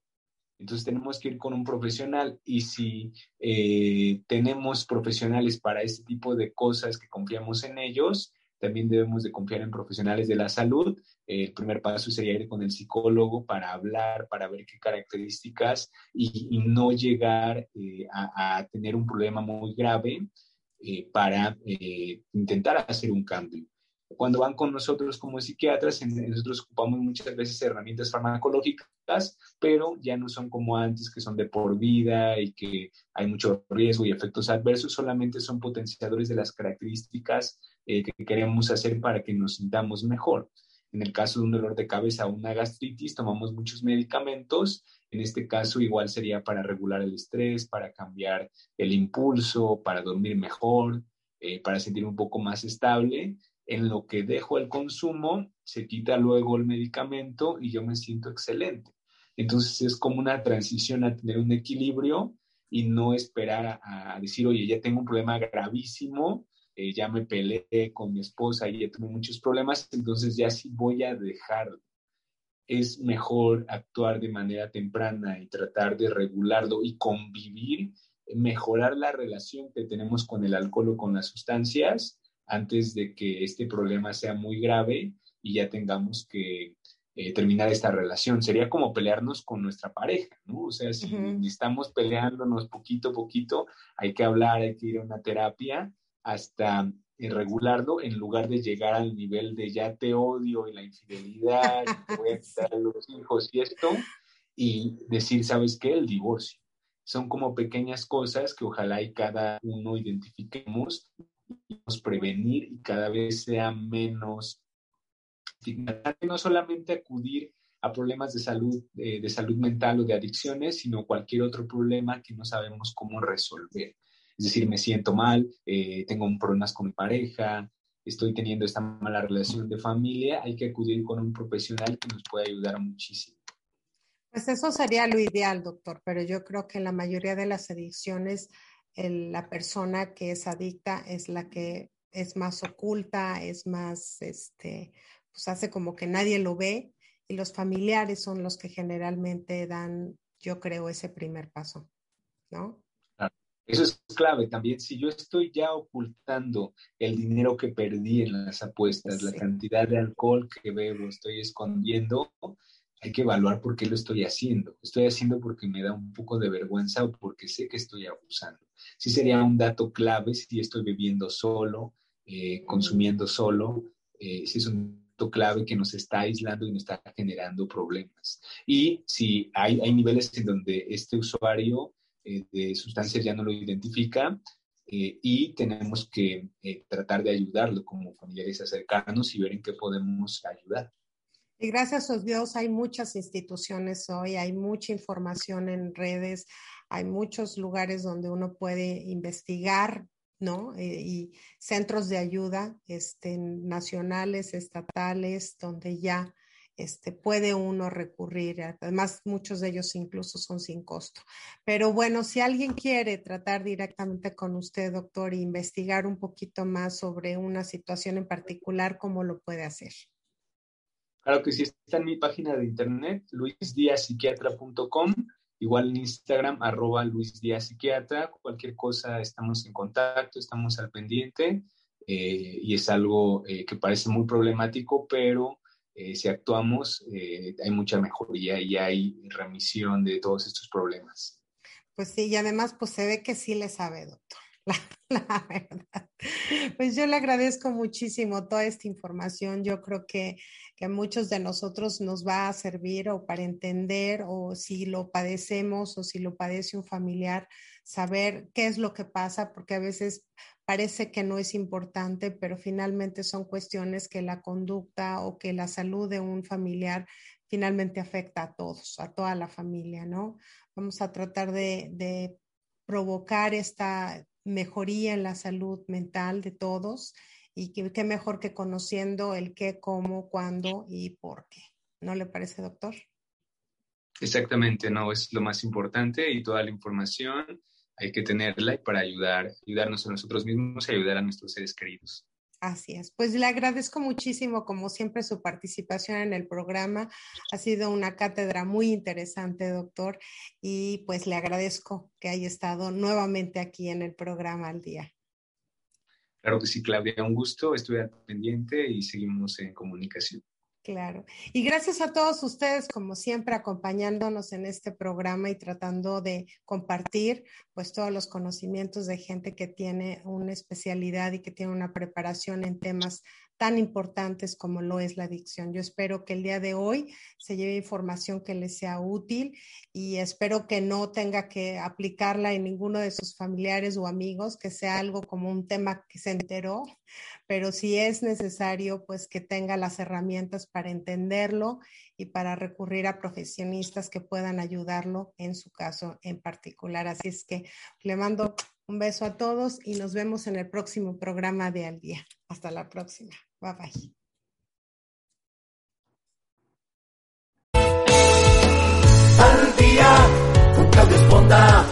Entonces tenemos que ir con un profesional y si eh, tenemos profesionales para este tipo de cosas que confiamos en ellos, también debemos de confiar en profesionales de la salud. el primer paso sería ir con el psicólogo para hablar, para ver qué características y, no llegar eh, a, tener un problema muy grave eh, para intentar hacer un cambio. Cuando van con nosotros como psiquiatras, nosotros ocupamos muchas veces herramientas farmacológicas, pero ya no son como antes, que son de por vida y que hay mucho riesgo y efectos adversos, solamente son potenciadores de las características eh, que queremos hacer para que nos sintamos mejor. En el caso de un dolor de cabeza o una gastritis, tomamos muchos medicamentos. En este caso, igual sería para regular el estrés, para cambiar el impulso, para dormir mejor, eh, para sentir un poco más estable en lo que dejo el consumo, se quita luego el medicamento y yo me siento excelente. Entonces es como una transición a tener un equilibrio y no esperar a, decir, oye, ya tengo un problema gravísimo, eh, ya me peleé con mi esposa y ya tuve muchos problemas, entonces ya sí voy a dejarlo. Es mejor actuar de manera temprana y tratar de regularlo y convivir, mejorar la relación que tenemos con el alcohol o con las sustancias antes de que este problema sea muy grave y ya tengamos que eh, terminar esta relación. Sería como pelearnos con nuestra pareja, ¿no? O sea, si estamos peleándonos poquito a poquito, hay que hablar, hay que ir a una terapia hasta regularlo en lugar de llegar al nivel de ya te odio y la infidelidad, y voy a quitar los hijos y esto, y decir, ¿sabes qué? El divorcio. Son como pequeñas cosas que ojalá y cada uno identifiquemos prevenir y cada vez sea menos no solamente acudir a problemas de salud, de, salud mental o de adicciones, sino cualquier otro problema que no sabemos cómo resolver. Es decir, me siento mal, eh, tengo problemas con mi pareja, estoy teniendo esta mala relación de familia, hay que acudir con un profesional que nos puede ayudar muchísimo. Pues eso sería lo ideal, doctor, pero yo creo que la mayoría de las adicciones la persona que es adicta es la que es más oculta, es más, este, pues hace como que nadie lo ve y los familiares son los que generalmente dan, yo creo, ese primer paso, ¿no? Eso es clave también. Si yo estoy ya ocultando el dinero que perdí en las apuestas, la cantidad de alcohol que bebo, estoy escondiendo, hay que evaluar por qué lo estoy haciendo. Estoy haciendo porque me da un poco de vergüenza o porque sé que estoy abusando sí sería un dato clave si estoy bebiendo solo, eh, consumiendo solo, eh, si es un dato clave que nos está aislando y nos está generando problemas. Y si hay, hay niveles en donde este usuario eh, de sustancias ya no lo identifica, y tenemos que tratar de ayudarlo como familiares cercanos y ver en qué podemos ayudar. Y gracias a Dios hay muchas instituciones hoy, hay mucha información en redes, hay muchos lugares donde uno puede investigar, ¿no? Eh, y centros de ayuda este, nacionales, estatales, donde ya este, puede uno recurrir. Además, muchos de ellos incluso son sin costo. Pero bueno, si alguien quiere tratar directamente con usted, doctor, e investigar un poquito más sobre una situación en particular, ¿cómo lo puede hacer? Claro que sí, está en mi página de internet, luisdiaspsiquiatra.com Igual en Instagram, arroba Luis Díaz Psiquiatra, cualquier cosa estamos en contacto, estamos al pendiente eh, y es algo eh, que parece muy problemático, pero eh, si actuamos hay mucha mejoría y hay remisión de todos estos problemas. Pues sí, y además pues se ve que sí le sabe, doctor. La, verdad. Pues yo le agradezco muchísimo toda esta información. Yo creo que, que, a muchos de nosotros nos va a servir o para entender o si lo padecemos o si lo padece un familiar, saber qué es lo que pasa, porque a veces parece que no es importante, pero finalmente son cuestiones que la conducta o que la salud de un familiar finalmente afecta a todos, a toda la familia, ¿no? Vamos a tratar de, de provocar esta mejoría en la salud mental de todos y qué mejor que conociendo el qué, cómo, cuándo y por qué. ¿No le parece, doctor? Exactamente, no, es lo más importante y toda la información hay que tenerla para ayudar, ayudarnos a nosotros mismos y ayudar a nuestros seres queridos. Así es. Pues le agradezco muchísimo, como siempre, su participación en el programa. Ha sido una cátedra muy interesante, doctor, y pues le agradezco que haya estado nuevamente aquí en el programa al día. Claro que sí, Claudia, un gusto. Estoy al pendiente y seguimos en comunicación. Claro. Y gracias a todos ustedes, como siempre, acompañándonos en este programa y tratando de compartir pues todos los conocimientos de gente que tiene una especialidad y que tiene una preparación en temas tan importantes como lo es la adicción. Yo espero que el día de hoy se lleve información que les sea útil y espero que no tenga que aplicarla en ninguno de sus familiares o amigos, que sea algo como un tema que se enteró, pero si es necesario, pues que tenga las herramientas para entenderlo y para recurrir a profesionistas que puedan ayudarlo en su caso en particular. Así es que le mando un beso a todos y nos vemos en el próximo programa de Al Día. Hasta la próxima. Bye bye. Al día, con Claudio Esponda.